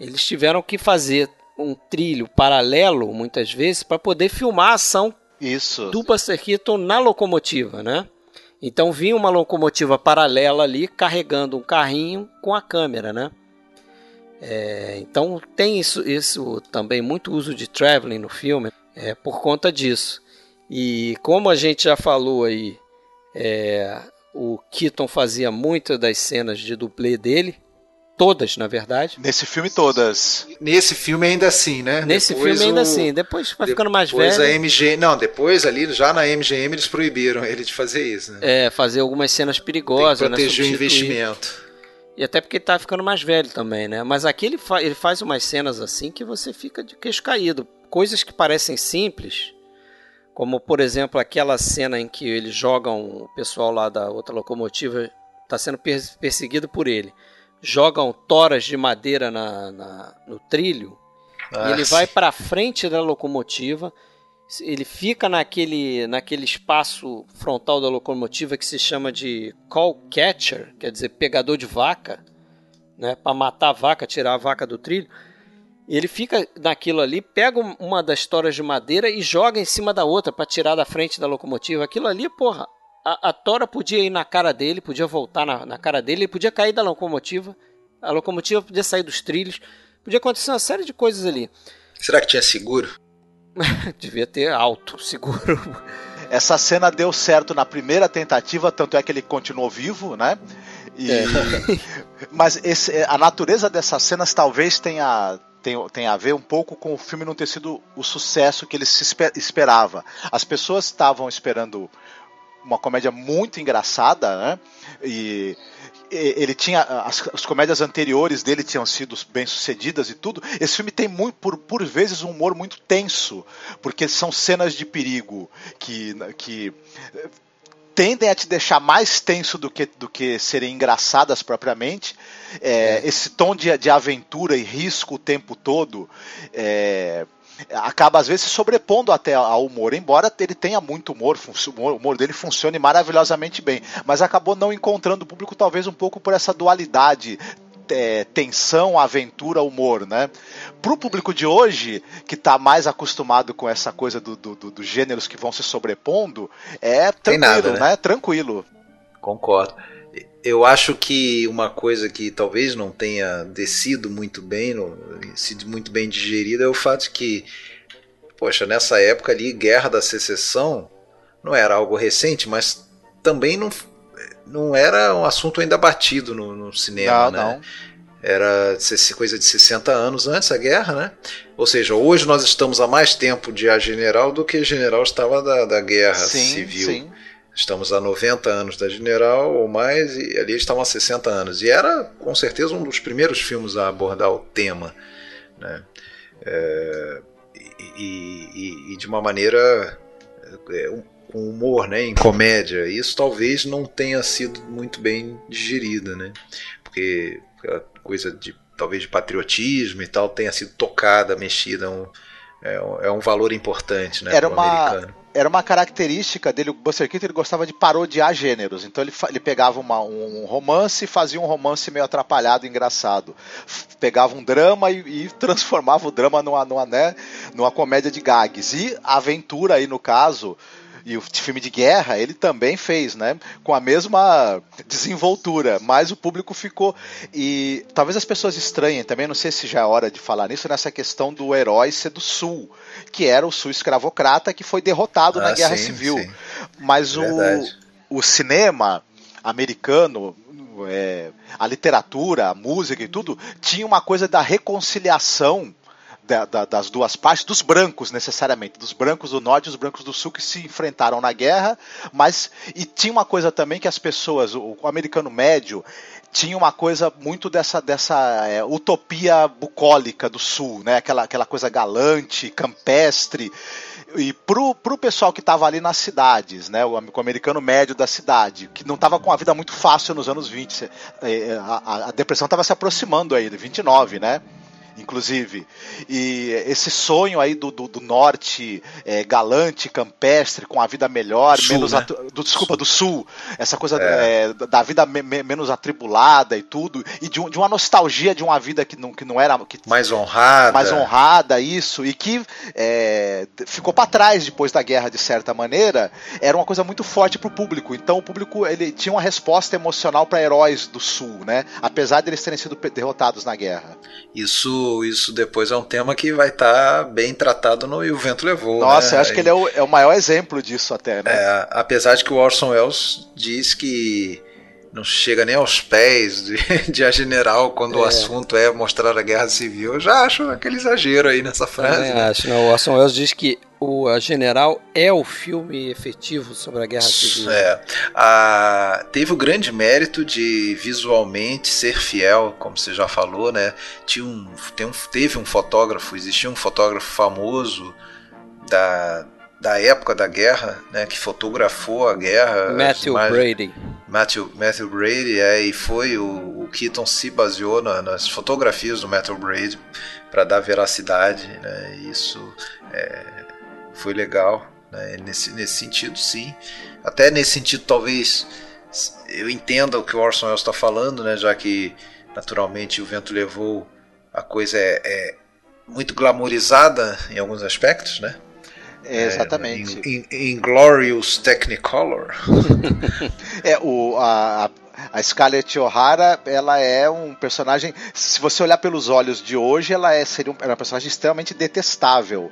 eles tiveram que fazer um trilho paralelo, muitas vezes, para poder filmar a ação Isso. do Buster Keaton na locomotiva, né? Então vinha uma locomotiva paralela ali carregando um carrinho com a câmera, né? É, então tem isso, isso também, muito uso de traveling no filme é, por conta disso. E como a gente já falou aí, é, o Keaton fazia muitas das cenas de dublê dele, todas, na verdade. Nesse filme, todas. Nesse filme ainda assim, né? Nesse depois filme ainda o... assim. Depois vai ficando mais depois velho. A MG... Não, depois ali, já na MGM, eles proibiram ele de fazer isso, né? É, fazer algumas cenas perigosas. Tem que proteger né? o investimento. E até porque tá ficando mais velho também, né? Mas aqui ele, fa ele faz umas cenas assim que você fica de queixo caído. Coisas que parecem simples, como por exemplo aquela cena em que eles jogam o pessoal lá da outra locomotiva está sendo perseguido por ele. Jogam toras de madeira na, na no trilho ah, ele vai para frente da locomotiva ele fica naquele, naquele espaço frontal da locomotiva que se chama de call catcher, quer dizer, pegador de vaca, né, para matar a vaca, tirar a vaca do trilho. Ele fica naquilo ali, pega uma das toras de madeira e joga em cima da outra para tirar da frente da locomotiva. Aquilo ali, porra, a, a tora podia ir na cara dele, podia voltar na, na cara dele, ele podia cair da locomotiva, a locomotiva podia sair dos trilhos, podia acontecer uma série de coisas ali. Será que tinha seguro? Devia ter alto, seguro. Essa cena deu certo na primeira tentativa, tanto é que ele continuou vivo, né? E... É. Mas esse, a natureza dessas cenas talvez tenha, tem, tem a ver um pouco com o filme não ter sido o sucesso que ele se esperava. As pessoas estavam esperando uma comédia muito engraçada, né? E ele tinha as, as, comédias anteriores dele tinham sido bem sucedidas e tudo. Esse filme tem muito, por, por vezes um humor muito tenso, porque são cenas de perigo que, que tendem a te deixar mais tenso do que, do que serem engraçadas propriamente. É, é. Esse tom de, de aventura e risco o tempo todo. É, acaba às vezes se sobrepondo até ao humor, embora ele tenha muito humor, o humor dele funcione maravilhosamente bem, mas acabou não encontrando o público talvez um pouco por essa dualidade é, tensão, aventura, humor, né? Pro público de hoje, que está mais acostumado com essa coisa dos do, do, do gêneros que vão se sobrepondo, é tranquilo, nada, né? né? Tranquilo. Concordo. Eu acho que uma coisa que talvez não tenha descido muito bem, sido muito bem digerida, é o fato que, poxa, nessa época ali, Guerra da Secessão não era algo recente, mas também não, não era um assunto ainda batido no, no cinema, não, né? Não. Era coisa de 60 anos antes da guerra, né? Ou seja, hoje nós estamos há mais tempo de A General do que a General estava da, da Guerra sim, Civil. Sim. Estamos há 90 anos da General ou mais, e ali estavam há 60 anos. E era, com certeza, um dos primeiros filmes a abordar o tema. Né? É, e, e, e, de uma maneira é, com humor, né, em comédia. Isso talvez não tenha sido muito bem digerida, né? porque a coisa de talvez de patriotismo e tal tenha sido tocada, mexida. Um, é, um, é um valor importante né, era uma, americano era uma característica dele, o Buster Keaton ele gostava de parodiar gêneros. Então ele, ele pegava uma, um romance e fazia um romance meio atrapalhado, engraçado. Pegava um drama e, e transformava o drama numa, numa, né, numa comédia de gags. E a aventura aí, no caso, e o filme de guerra ele também fez, né? Com a mesma desenvoltura, mas o público ficou e talvez as pessoas estranhem também, não sei se já é hora de falar nisso nessa questão do herói ser do sul, que era o sul escravocrata que foi derrotado ah, na Guerra sim, Civil. Sim. Mas o, o cinema americano é, a literatura, a música e tudo, tinha uma coisa da reconciliação da, da, das duas partes, dos brancos necessariamente, dos brancos do norte e dos brancos do sul que se enfrentaram na guerra, mas e tinha uma coisa também que as pessoas, o, o americano médio, tinha uma coisa muito dessa, dessa é, utopia bucólica do sul, né? Aquela, aquela coisa galante, campestre. E pro, pro pessoal que estava ali nas cidades, né? O, o, americano médio da cidade, que não estava com a vida muito fácil nos anos 20, é, a, a depressão estava se aproximando aí, de 29, né? Inclusive. E esse sonho aí do, do, do norte é, galante, campestre, com a vida melhor, sul, menos né? do, desculpa, do sul, essa coisa é. É, da vida me, me, menos atribulada e tudo, e de, de, uma nostalgia de uma vida que não, que não era que, mais honrada, mais honrada isso, e que é, ficou para trás depois da guerra de certa maneira, era uma coisa muito forte para o público. Então o público ele tinha uma resposta emocional para heróis do sul, né? Apesar de eles terem sido derrotados na guerra. Isso isso, depois é um tema que vai estar tá bem tratado no E o Vento Levou. Nossa, né? eu acho que ele é o, é o maior exemplo disso até, né? É, apesar de que o Orson Welles diz que não chega nem aos pés de, de A General quando é. o assunto é mostrar a guerra civil. Eu já acho aquele exagero aí nessa frase. né? acho, não. O Orson Welles diz que o a General é o filme efetivo sobre a guerra civil. É. A, teve o grande mérito de visualmente ser fiel, como você já falou, né? Tinha um, tem um, teve um fotógrafo, existia um fotógrafo famoso da da época da guerra, né, que fotografou a guerra. Matthew Brady. Matthew, Matthew Brady, é, e foi o, o Keaton se baseou na, nas fotografias do Matthew Brady para dar veracidade, né, isso é, foi legal, né, nesse, nesse sentido sim. Até nesse sentido, talvez eu entenda o que o Orson Welles está falando, né, já que naturalmente o vento levou a coisa é, é muito glamorizada em alguns aspectos, né? É, exatamente. Em, em, em, Glorious Technicolor. é, o, a, a Scarlett O'Hara, ela é um personagem. Se você olhar pelos olhos de hoje, ela é, seria um, é uma personagem extremamente detestável.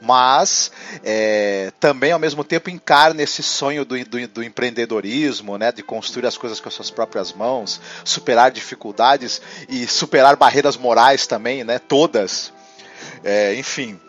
Mas é, também ao mesmo tempo encarna esse sonho do, do, do, empreendedorismo, né, de construir as coisas com as suas próprias mãos, superar dificuldades e superar barreiras morais também, né, todas. É, enfim,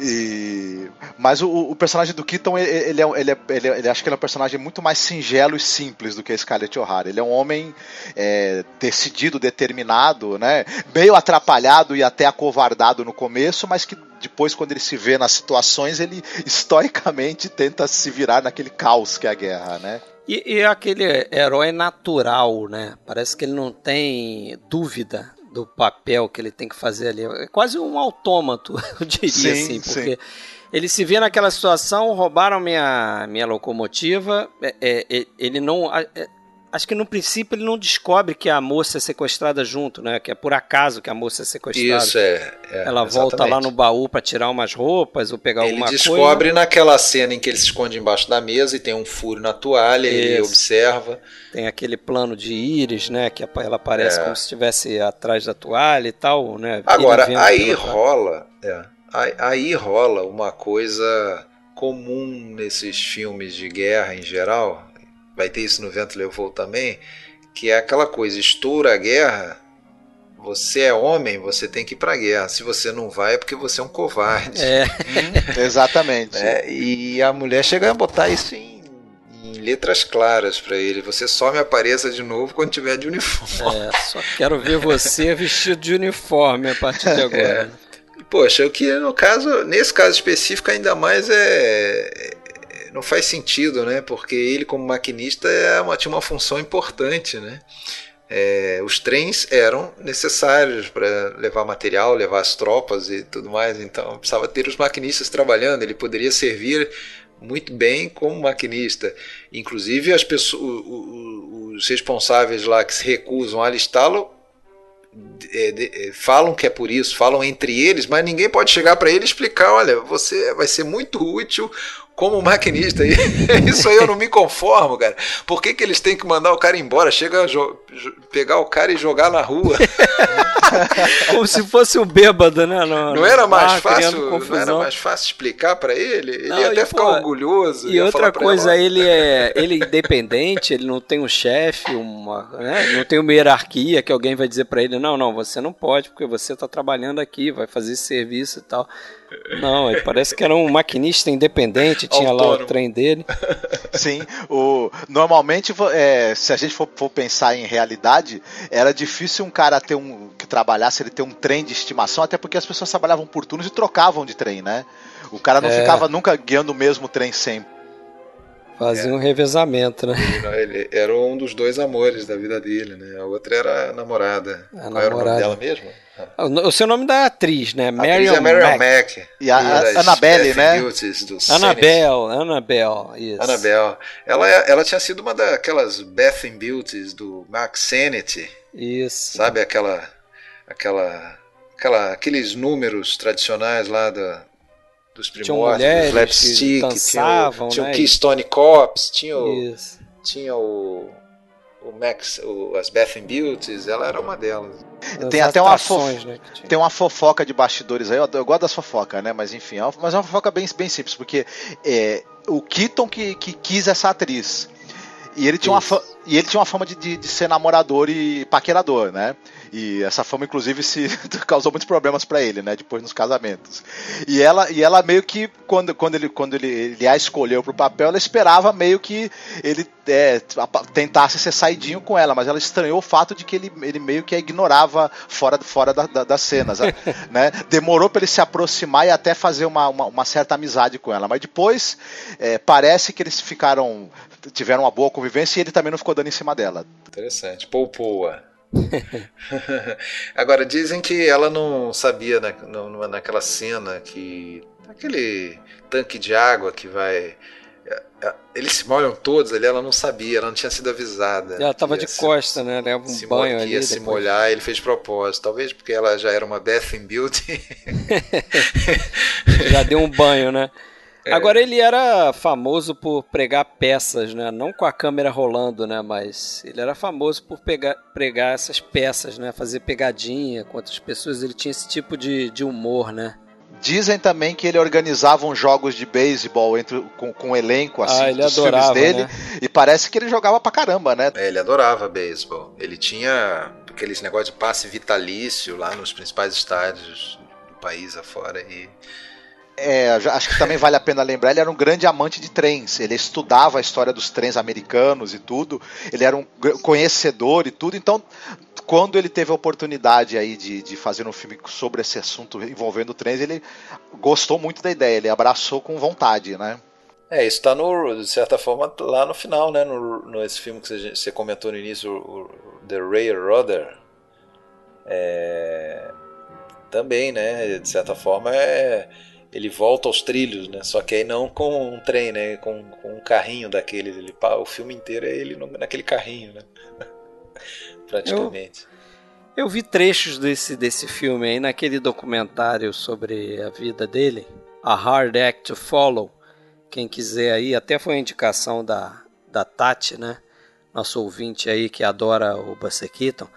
e... Mas o, o, personagem do Keaton, ele, ele, é, ele, é, ele, é, ele acho que ele é um personagem muito mais singelo e simples do que a Scarlett O'Hara. Ele é um homem é, decidido, determinado, né? meio atrapalhado e até acovardado no começo, mas que depois, quando ele se vê nas situações, ele historicamente tenta se virar naquele caos que é a guerra, né? E, e aquele herói natural, né? Parece que ele não tem dúvida do papel que ele tem que fazer ali. É quase um autômato, eu diria sim, assim, porque sim. ele se vê naquela situação, roubaram minha, minha locomotiva, é, é, ele não. É, acho que no princípio ele não descobre que a moça é sequestrada junto, né? Que é por acaso que a moça é sequestrada. Isso, é. é Ela volta lá no baú para tirar umas roupas ou pegar ele alguma coisa. Ele descobre naquela cena em que ele se esconde embaixo da mesa e tem um furo na toalha, Isso. ele observa. Tem aquele plano de íris, né? Que ela aparece é. como se estivesse atrás da toalha e tal, né? Agora, aí rola. É, aí, aí rola uma coisa comum nesses filmes de guerra em geral, vai ter isso no Vento Levou também, que é aquela coisa, estoura a guerra, você é homem, você tem que ir pra guerra. Se você não vai, é porque você é um covarde. É. Exatamente. É, e a mulher chega a botar isso em, em letras claras para ele. Você só me apareça de novo quando tiver de uniforme. É, só quero ver você vestido de uniforme a partir de agora. É. Poxa, o que no caso, nesse caso específico, ainda mais é, não faz sentido, né? Porque ele, como maquinista, é uma, tinha uma função importante, né? É, os trens eram necessários para levar material, levar as tropas e tudo mais, então precisava ter os maquinistas trabalhando. Ele poderia servir muito bem como maquinista. Inclusive, as pessoas, os responsáveis lá que se recusam a alistá-lo é, é, falam que é por isso, falam entre eles, mas ninguém pode chegar para ele e explicar: olha, você vai ser muito útil como maquinista. Isso aí eu não me conformo, cara. Por que, que eles têm que mandar o cara embora? Chega pegar o cara e jogar na rua. como se fosse um bêbado, né? No, não, era mais ah, fácil, não era mais fácil explicar para ele? Ele não, ia até e, ficar pô, orgulhoso. E outra coisa, ele é, ele é independente, ele não tem um chefe, uma, né? não tem uma hierarquia que alguém vai dizer para ele, não, não, não, você não pode, porque você está trabalhando aqui, vai fazer serviço e tal. Não, ele parece que era um maquinista independente, tinha Autônomo. lá o trem dele. Sim, o, normalmente, é, se a gente for, for, pensar em realidade, era difícil um cara ter um que trabalhasse, ele ter um trem de estimação, até porque as pessoas trabalhavam por turnos e trocavam de trem, né? O cara não é. ficava nunca guiando o mesmo trem sempre. Fazia é. um revezamento, né? Ele, era um dos dois amores da vida dele, né? A outra era a namorada. A Qual namorada. era o nome dela mesmo? Ah, o seu nome da atriz, né? Marion é Marion Mack. Mack. E a, a Annabelle, né? Annabelle, Annabelle, isso. Annabelle. Ela, ela tinha sido uma daquelas Beth Beauties do Max Sanity. Isso. Sabe aquela, aquela, aquela, aqueles números tradicionais lá da, dos primórdios, do Slapstick, dançavam, tinha o, tinha né? o Keystone Cops, tinha o, tinha o, o Max, o, as Beth Beauties, ela era uma delas. tem até uma, né, tem uma fofoca de bastidores aí, eu, eu gosto das fofocas, né? Mas enfim, é uma, mas é uma fofoca bem, bem simples, porque é, o Keaton que, que quis essa atriz. E ele tinha, uma, e ele tinha uma fama de, de, de ser namorador e paquerador, né? E essa fama, inclusive, se causou muitos problemas para ele, né? Depois nos casamentos. E ela, e ela meio que, quando, quando, ele, quando ele, ele a escolheu pro papel, ela esperava meio que ele é, tentasse ser saidinho com ela, mas ela estranhou o fato de que ele, ele meio que a ignorava fora, fora da, da, das cenas. né? Demorou para ele se aproximar e até fazer uma, uma, uma certa amizade com ela. Mas depois é, parece que eles ficaram. Tiveram uma boa convivência e ele também não ficou dando em cima dela. Interessante. Poupou-a. Agora, dizem que ela não sabia na, naquela cena que. aquele tanque de água que vai. É, é, eles se molham todos ali, ela não sabia, ela não tinha sido avisada. Ela estava de se, costa, né? Leva um se banho ali. Ia se molhar, ele fez propósito. Talvez porque ela já era uma Bathing Beauty. já deu um banho, né? É. Agora ele era famoso por pregar peças, né? Não com a câmera rolando, né? Mas ele era famoso por pegar, pregar essas peças, né? Fazer pegadinha com outras pessoas. Ele tinha esse tipo de, de humor, né? Dizem também que ele organizava uns jogos de beisebol entre, com, com um elenco assim, ah, dos adorava, filmes dele. Né? E parece que ele jogava pra caramba, né? É, ele adorava beisebol. Ele tinha aqueles negócios de passe vitalício lá nos principais estádios do país afora. E é, acho que também vale a pena lembrar, ele era um grande amante de trens. Ele estudava a história dos trens americanos e tudo. Ele era um conhecedor e tudo. Então, quando ele teve a oportunidade aí de, de fazer um filme sobre esse assunto envolvendo trens, ele gostou muito da ideia. Ele abraçou com vontade, né? É, isso está de certa forma lá no final, né? No, no esse filme que você, você comentou no início, o, The Ray Rudder. É, também, né? De certa forma é ele volta aos trilhos, né? Só que aí não com um trem, né? Com, com um carrinho daqueles. Ele, o filme inteiro é ele naquele carrinho, né? Praticamente. Eu, eu, vi trechos desse, desse filme aí naquele documentário sobre a vida dele, A Hard Act to Follow. Quem quiser aí, até foi indicação da, da Tati, né? Nosso ouvinte aí que adora o Buster Keaton.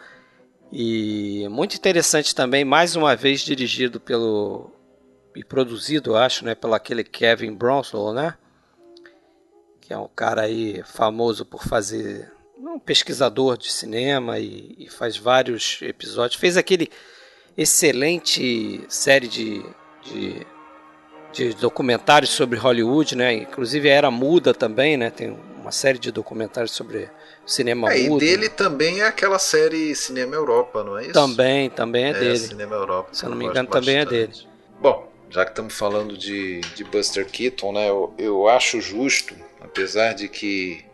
E muito interessante também, mais uma vez dirigido pelo e produzido, acho, né, pelo aquele Kevin Bronslow, né? Que é um cara aí famoso por fazer um pesquisador de cinema e, e faz vários episódios. Fez aquele excelente série de, de, de, documentários sobre Hollywood, né? Inclusive Era Muda também, né? Tem uma série de documentários sobre cinema é, mudo. E dele também é aquela série Cinema Europa, não é isso? Também, também é, é dele. Cinema Europa. Se eu não me engano, também é dele. Bom, já que estamos falando de, de Buster Keaton, né, eu, eu acho justo, apesar de que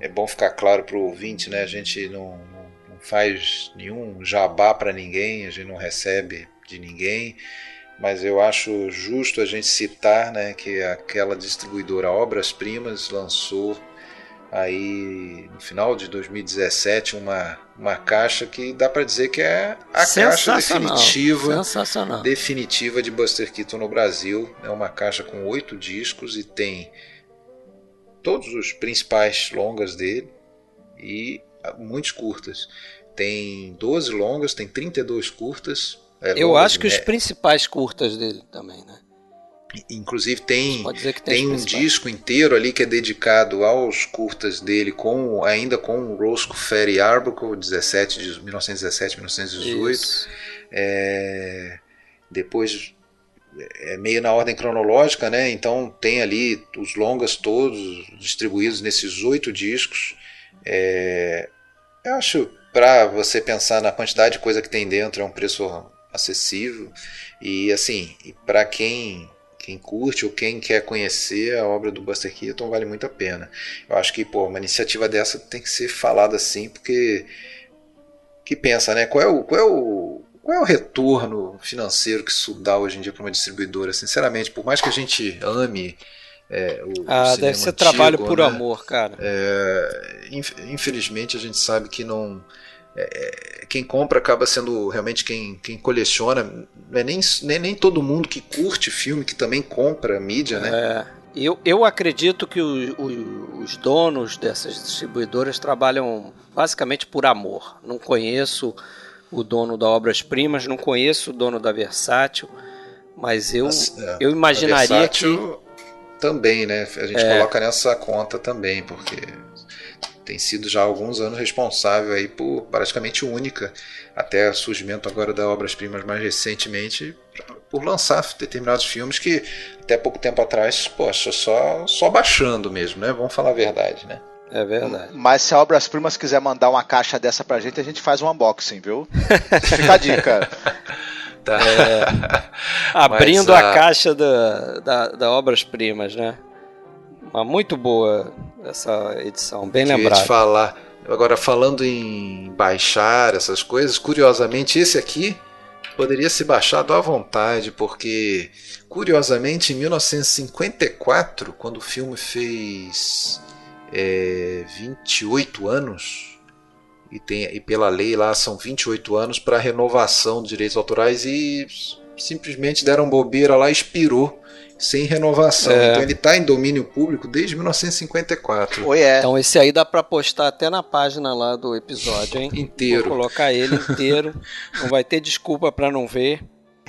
é bom ficar claro para o ouvinte, né, a gente não, não faz nenhum jabá para ninguém, a gente não recebe de ninguém, mas eu acho justo a gente citar né, que aquela distribuidora Obras Primas lançou aí no final de 2017 uma, uma caixa que dá para dizer que é a caixa definitiva definitiva de Buster Keaton no Brasil. É uma caixa com oito discos e tem todos os principais longas dele e muitos curtas. Tem 12 longas tem 32 curtas. É, eu acho que os principais curtas dele também né Inclusive tem, tem, tem um disco inteiro ali que é dedicado aos curtas dele, com ainda com o Roscoe Ferry Arbuckle, 17 de 1917, 1918. É, depois é meio na ordem cronológica, né? Então tem ali os longas todos distribuídos nesses oito discos. É, eu acho para você pensar na quantidade de coisa que tem dentro é um preço acessível e assim, para quem quem curte ou quem quer conhecer a obra do Buster Keaton vale muito a pena. Eu acho que pô, uma iniciativa dessa tem que ser falada assim, porque que pensa, né? Qual é o, qual é o, qual é o retorno financeiro que isso dá hoje em dia para uma distribuidora? Sinceramente, por mais que a gente ame é, o, ah, o deve ser antigo, trabalho por né? amor, cara. É, infelizmente a gente sabe que não é, quem compra acaba sendo realmente quem, quem coleciona. Não é nem, nem, nem todo mundo que curte filme que também compra mídia, né? É, eu, eu acredito que o, o, os donos dessas distribuidoras trabalham basicamente por amor. Não conheço o dono da Obras Primas, não conheço o dono da Versátil, mas eu, é, eu imaginaria que. Também, né? A gente é. coloca nessa conta também, porque tem sido já há alguns anos responsável aí por praticamente única, até o surgimento agora da Obras-Primas mais recentemente, por lançar determinados filmes que até pouco tempo atrás, poxa, só, só baixando mesmo, né? Vamos falar a verdade, né? É verdade. Mas se a Obras Primas quiser mandar uma caixa dessa pra gente, a gente faz um unboxing, viu? Fica a dica. Tá. É, abrindo Mas, a... a caixa da, da, da Obras Primas, né? Uma muito boa essa edição, bem lembrado. te falar. Agora, falando em baixar essas coisas, curiosamente, esse aqui poderia ser baixado à vontade, porque, curiosamente, em 1954, quando o filme fez é, 28 anos, e, tem, e pela lei lá são 28 anos para renovação dos direitos autorais, e simplesmente deram bobeira lá, expirou sem renovação. É. Então ele está em domínio público desde 1954. Oi, é. Então esse aí dá para postar até na página lá do episódio, hein? Inteiro. Vou colocar ele inteiro. não vai ter desculpa para não ver.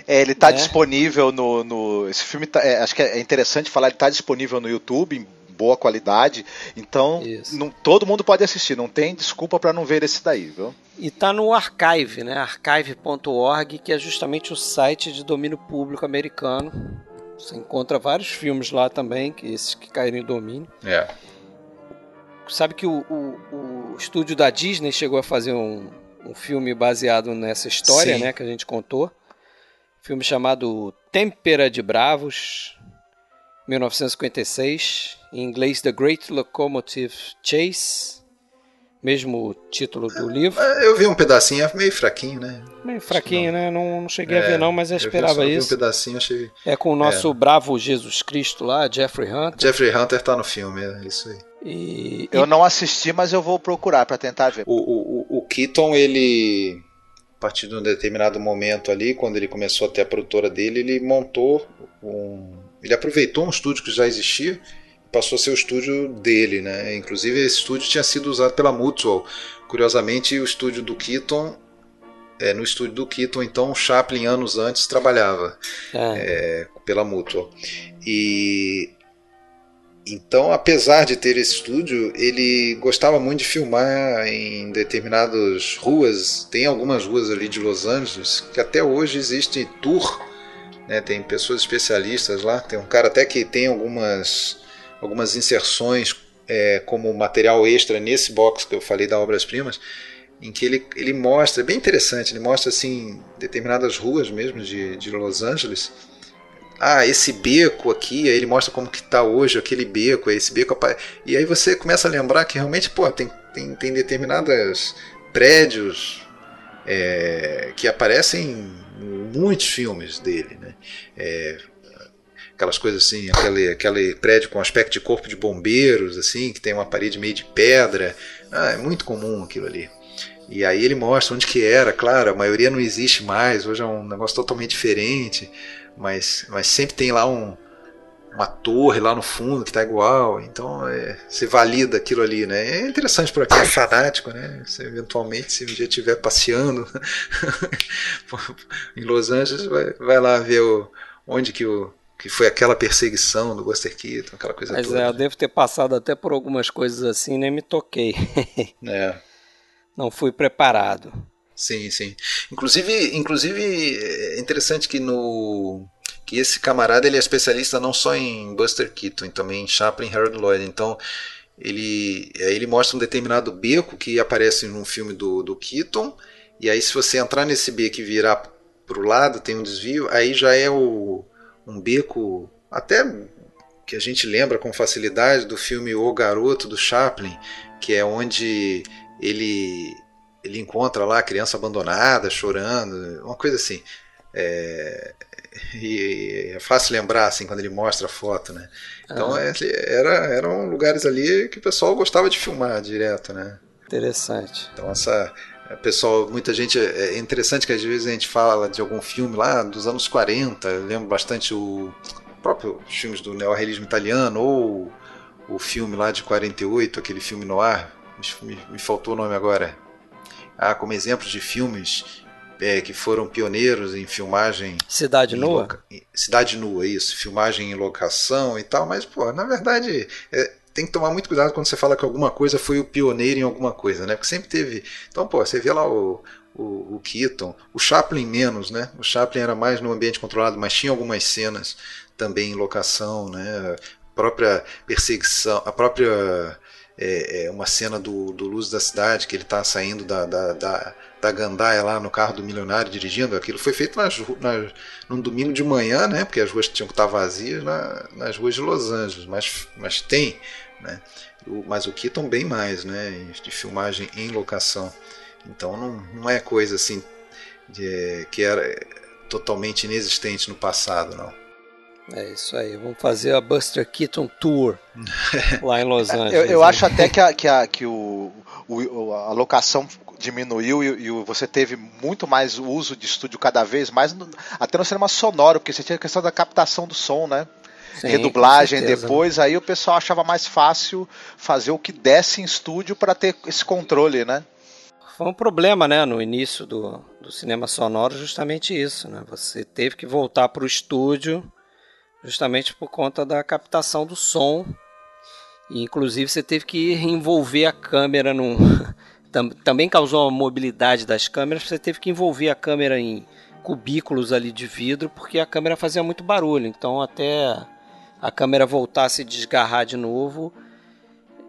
É, ele está né? disponível no, no, Esse filme tá, é, acho que é interessante falar, ele está disponível no YouTube em boa qualidade. Então, não, todo mundo pode assistir, não tem desculpa para não ver esse daí, viu? E tá no Archive, né? archive.org, que é justamente o site de domínio público americano você encontra vários filmes lá também, que esses que caíram em domínio. É. Sabe que o, o, o estúdio da Disney chegou a fazer um, um filme baseado nessa história, Sim. né, que a gente contou. Filme chamado Tempera de Bravos, 1956, em inglês The Great Locomotive Chase mesmo título do livro. É, eu vi um pedacinho, é meio fraquinho, né? Meio fraquinho, não. né? Não, não cheguei é, a ver não, mas eu esperava eu vi, isso. Vi um pedacinho, achei. É com o nosso é. bravo Jesus Cristo lá, Jeffrey Hunter. Jeffrey Hunter tá no filme, é isso aí. E, eu e... não assisti, mas eu vou procurar para tentar ver. O, o, o Keaton, ele a partir de um determinado momento ali, quando ele começou a ter a produtora dele, ele montou um, ele aproveitou um estúdio que já existia passou a ser o estúdio dele, né? Inclusive esse estúdio tinha sido usado pela Mutual. Curiosamente, o estúdio do Keaton, é, no estúdio do Keaton, então Chaplin anos antes trabalhava é. É, pela Mutual. E então, apesar de ter esse estúdio, ele gostava muito de filmar em determinadas ruas. Tem algumas ruas ali de Los Angeles que até hoje existe tour. Né? Tem pessoas especialistas lá. Tem um cara até que tem algumas algumas inserções é, como material extra nesse box que eu falei da Obras Primas, em que ele, ele mostra, é bem interessante, ele mostra assim determinadas ruas mesmo de, de Los Angeles. Ah, esse beco aqui, aí ele mostra como que está hoje aquele beco, esse beco e aí você começa a lembrar que realmente, pô, tem, tem, tem determinadas prédios é, que aparecem em muitos filmes dele, né? É, aquelas coisas assim, aquele, aquele prédio com aspecto de corpo de bombeiros, assim, que tem uma parede meio de pedra. Ah, é muito comum aquilo ali. E aí ele mostra onde que era, claro, a maioria não existe mais, hoje é um negócio totalmente diferente, mas, mas sempre tem lá um, uma torre lá no fundo que está igual, então é, você valida aquilo ali, né? É interessante para quem é fanático, né? Eventualmente, se um dia estiver passeando em Los Angeles, vai, vai lá ver o, onde que o, que foi aquela perseguição do Buster Keaton, aquela coisa Mas toda. Mas é, eu devo ter passado até por algumas coisas assim, nem me toquei. é. Não fui preparado. Sim, sim. Inclusive, inclusive é interessante que no que esse camarada ele é especialista não só em Buster Keaton, também em Chaplin e Harold Lloyd. Então, ele, ele mostra um determinado beco que aparece num filme do, do Keaton, e aí se você entrar nesse beco e virar para o lado, tem um desvio, aí já é o, um beco até que a gente lembra com facilidade do filme O Garoto do Chaplin, que é onde ele ele encontra lá a criança abandonada, chorando, uma coisa assim. É, e é fácil lembrar assim quando ele mostra a foto, né? Então ah. era, eram lugares ali que o pessoal gostava de filmar direto, né? Interessante. Então essa pessoal, muita gente é interessante que às vezes a gente fala de algum filme lá dos anos 40, eu lembro bastante o próprio filmes do neorrealismo italiano ou o filme lá de 48, aquele filme no ar, me, me faltou o nome agora. Ah, como exemplos de filmes é, que foram pioneiros em filmagem. Cidade Nua? Loca... Cidade Nua, isso. Filmagem em locação e tal, mas, pô, na verdade. É, tem que tomar muito cuidado quando você fala que alguma coisa foi o pioneiro em alguma coisa, né? Porque sempre teve. Então, pô, você vê lá o, o, o Keaton, o Chaplin menos, né? O Chaplin era mais no ambiente controlado, mas tinha algumas cenas também em locação, né? A própria perseguição, a própria é, é uma cena do, do Luz da Cidade, que ele está saindo da, da, da, da, gandaia lá no carro do milionário dirigindo. Aquilo foi feito nas, nas, num domingo de manhã, né, porque as ruas tinham que estar vazias na, nas ruas de Los Angeles, mas, mas tem. Né, o, mas o Keaton bem mais, né, de filmagem em locação. Então não, não é coisa assim de, que era totalmente inexistente no passado, não. É isso aí, vamos fazer a Buster Keaton Tour lá em Los Angeles. eu, eu acho até que, a, que, a, que o, o, a locação diminuiu e, e, você teve muito mais uso de estúdio cada vez mais, no, até no cinema sonoro, porque você tinha a questão da captação do som, né? Sim, Redublagem depois, aí o pessoal achava mais fácil fazer o que desse em estúdio para ter esse controle, né? Foi um problema, né, no início do, do cinema sonoro, justamente isso, né? Você teve que voltar para o estúdio justamente por conta da captação do som. E, inclusive você teve que envolver a câmera num. Também causou a mobilidade das câmeras, você teve que envolver a câmera em cubículos ali de vidro, porque a câmera fazia muito barulho. Então até a câmera voltar a se desgarrar de novo,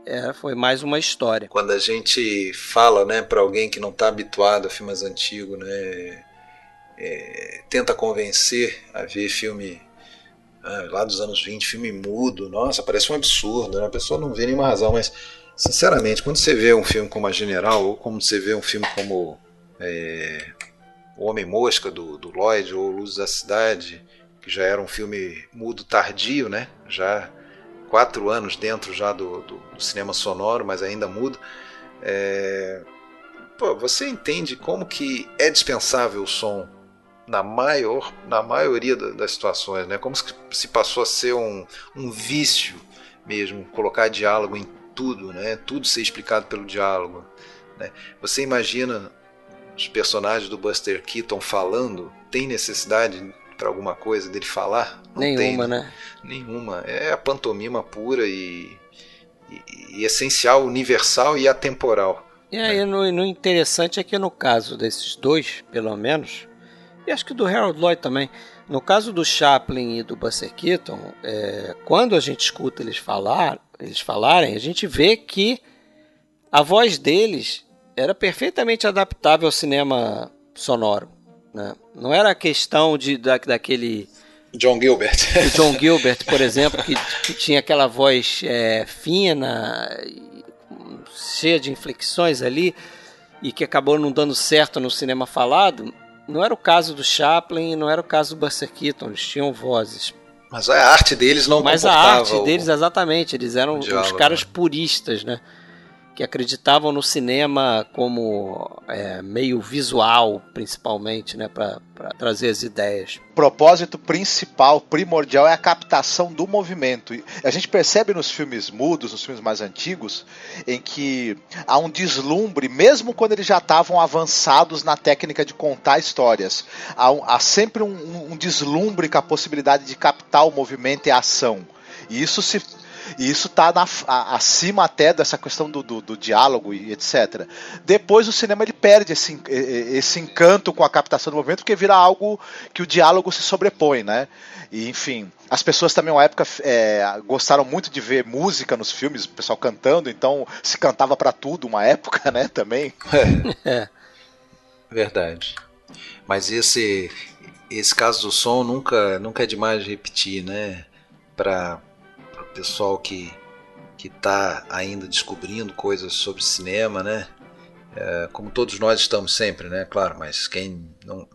é, foi mais uma história. Quando a gente fala, né, para alguém que não está habituado a filmes antigos, né, é, tenta convencer a ver filme ah, lá dos anos 20, filme mudo, nossa, parece um absurdo, né? a pessoa não vê nenhuma razão, mas sinceramente, quando você vê um filme como A General, ou como você vê um filme como é, O Homem Mosca, do, do Lloyd, ou Luz da Cidade, que já era um filme mudo tardio, né? já quatro anos dentro já do, do, do cinema sonoro, mas ainda mudo, é, pô, você entende como que é dispensável o som na maior na maioria das situações, né? Como se passou a ser um, um vício mesmo, colocar diálogo em tudo, né? Tudo ser explicado pelo diálogo. Né? Você imagina os personagens do Buster Keaton falando? Tem necessidade para alguma coisa dele falar? Não Nenhuma, tem, né? Nenhuma. É a pantomima pura e, e, e essencial, universal e atemporal. E aí, né? no, no interessante é que no caso desses dois, pelo menos, e acho que do Harold Lloyd também. No caso do Chaplin e do Buster Keaton, é, quando a gente escuta eles falar, eles falarem, a gente vê que a voz deles era perfeitamente adaptável ao cinema sonoro. Né? Não era questão de, da, daquele. John Gilbert. John Gilbert, por exemplo, que, que tinha aquela voz é, fina, cheia de inflexões ali, e que acabou não dando certo no cinema falado. Não era o caso do Chaplin, não era o caso do Buster Keaton, eles tinham vozes. Mas a arte deles não Mas a arte o... deles, exatamente, eles eram os caras puristas, né? Que acreditavam no cinema como é, meio visual, principalmente, né, para trazer as ideias. O propósito principal, primordial, é a captação do movimento. A gente percebe nos filmes mudos, nos filmes mais antigos, em que há um deslumbre, mesmo quando eles já estavam avançados na técnica de contar histórias. Há, um, há sempre um, um deslumbre com a possibilidade de captar o movimento e a ação. E isso se e isso está acima até dessa questão do, do, do, diálogo e etc. Depois o cinema ele perde esse, esse encanto com a captação do movimento, porque vira algo que o diálogo se sobrepõe, né? E, enfim, as pessoas também, uma época, é, gostaram muito de ver música nos filmes, o pessoal cantando, então se cantava para tudo uma época, né, também. É. é. Verdade. Mas esse esse caso do som nunca nunca é demais repetir, né? Para pessoal que que está ainda descobrindo coisas sobre cinema, né? É, como todos nós estamos sempre, né? Claro, mas quem não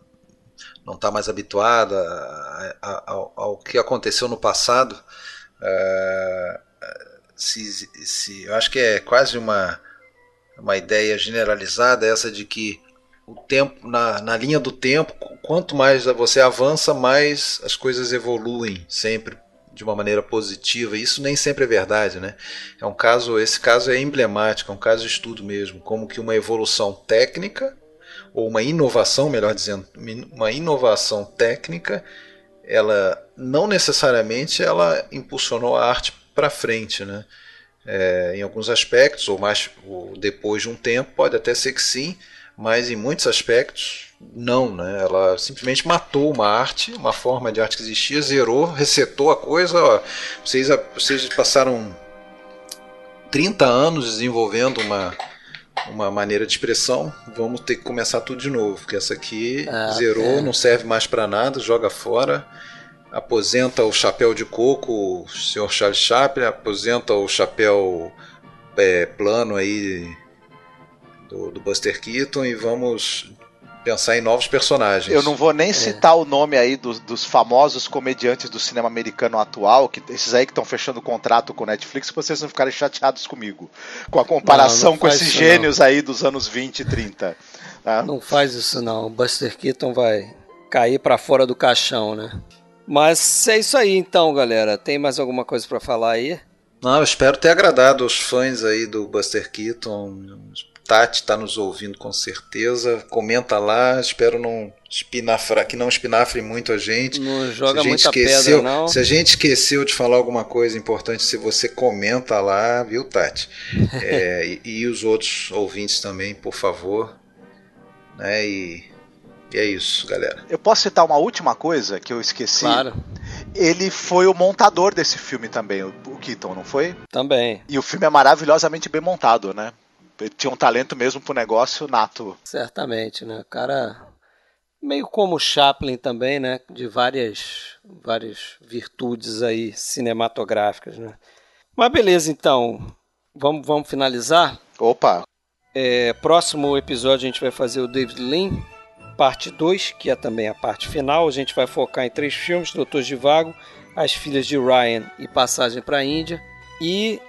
não está mais habituado a, a, ao, ao, que aconteceu no passado, é, se, se, eu acho que é quase uma uma ideia generalizada essa de que o tempo na, na linha do tempo, quanto mais você avança, mais as coisas evoluem sempre de uma maneira positiva. Isso nem sempre é verdade, né? É um caso, esse caso é emblemático, é um caso de estudo mesmo, como que uma evolução técnica ou uma inovação, melhor dizendo, uma inovação técnica, ela não necessariamente ela impulsionou a arte para frente, né? É, em alguns aspectos, ou mais ou depois de um tempo, pode até ser que sim, mas em muitos aspectos não, né? Ela simplesmente matou uma arte, uma forma de arte que existia, zerou, resetou a coisa. Ó, vocês, vocês passaram 30 anos desenvolvendo uma, uma maneira de expressão, vamos ter que começar tudo de novo, porque essa aqui ah, zerou, é. não serve mais para nada, joga fora. Aposenta o chapéu de coco, o Sr. Charles Chaplin, aposenta o chapéu é, plano aí do, do Buster Keaton e vamos pensar em novos personagens. Eu não vou nem é. citar o nome aí dos, dos, famosos comediantes do cinema americano atual, que esses aí que estão fechando contrato com o Netflix, pra vocês não ficarem chateados comigo. Com a comparação não, não com esses gênios não. aí dos anos 20 e 30. Tá? Não faz isso não. O Buster Keaton vai cair para fora do caixão, né? Mas é isso aí então, galera. Tem mais alguma coisa para falar aí? Não, eu espero ter agradado os fãs aí do Buster Keaton. Tati está nos ouvindo com certeza. Comenta lá, espero não espinafrar, que não espinafre muito a gente. Não joga se a gente muita esqueceu, pedra, não. Se a gente esqueceu de falar alguma coisa importante, se você comenta lá, viu, Tati? é, e, e, os outros ouvintes também, por favor. Né? E, e é isso, galera. Eu posso citar uma última coisa que eu esqueci? Claro. Ele foi o montador desse filme também, o Keaton, não foi? Também. E o filme é maravilhosamente bem montado, né? Ele tinha um talento mesmo pro negócio nato. Certamente, né? O cara meio como o Chaplin também, né? De várias, várias virtudes aí cinematográficas, né? Mas beleza, então. Vamos, vamos finalizar? Opa! É, próximo episódio a gente vai fazer o David Lean, parte 2, que é também a parte final. A gente vai focar em três filmes: Doutor Vago, As Filhas de Ryan e Passagem para a Índia. E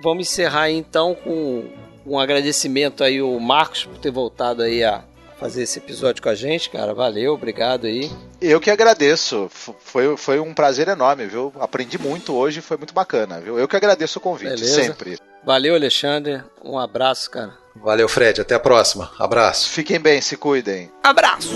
vamos encerrar então com um agradecimento aí o Marcos por ter voltado aí a fazer esse episódio com a gente, cara. Valeu, obrigado aí. Eu que agradeço. Foi, foi um prazer enorme, viu? Aprendi muito hoje, foi muito bacana, viu? Eu que agradeço o convite, Beleza. sempre. Valeu, Alexandre. Um abraço, cara. Valeu, Fred. Até a próxima. Abraço. Fiquem bem, se cuidem. Abraço.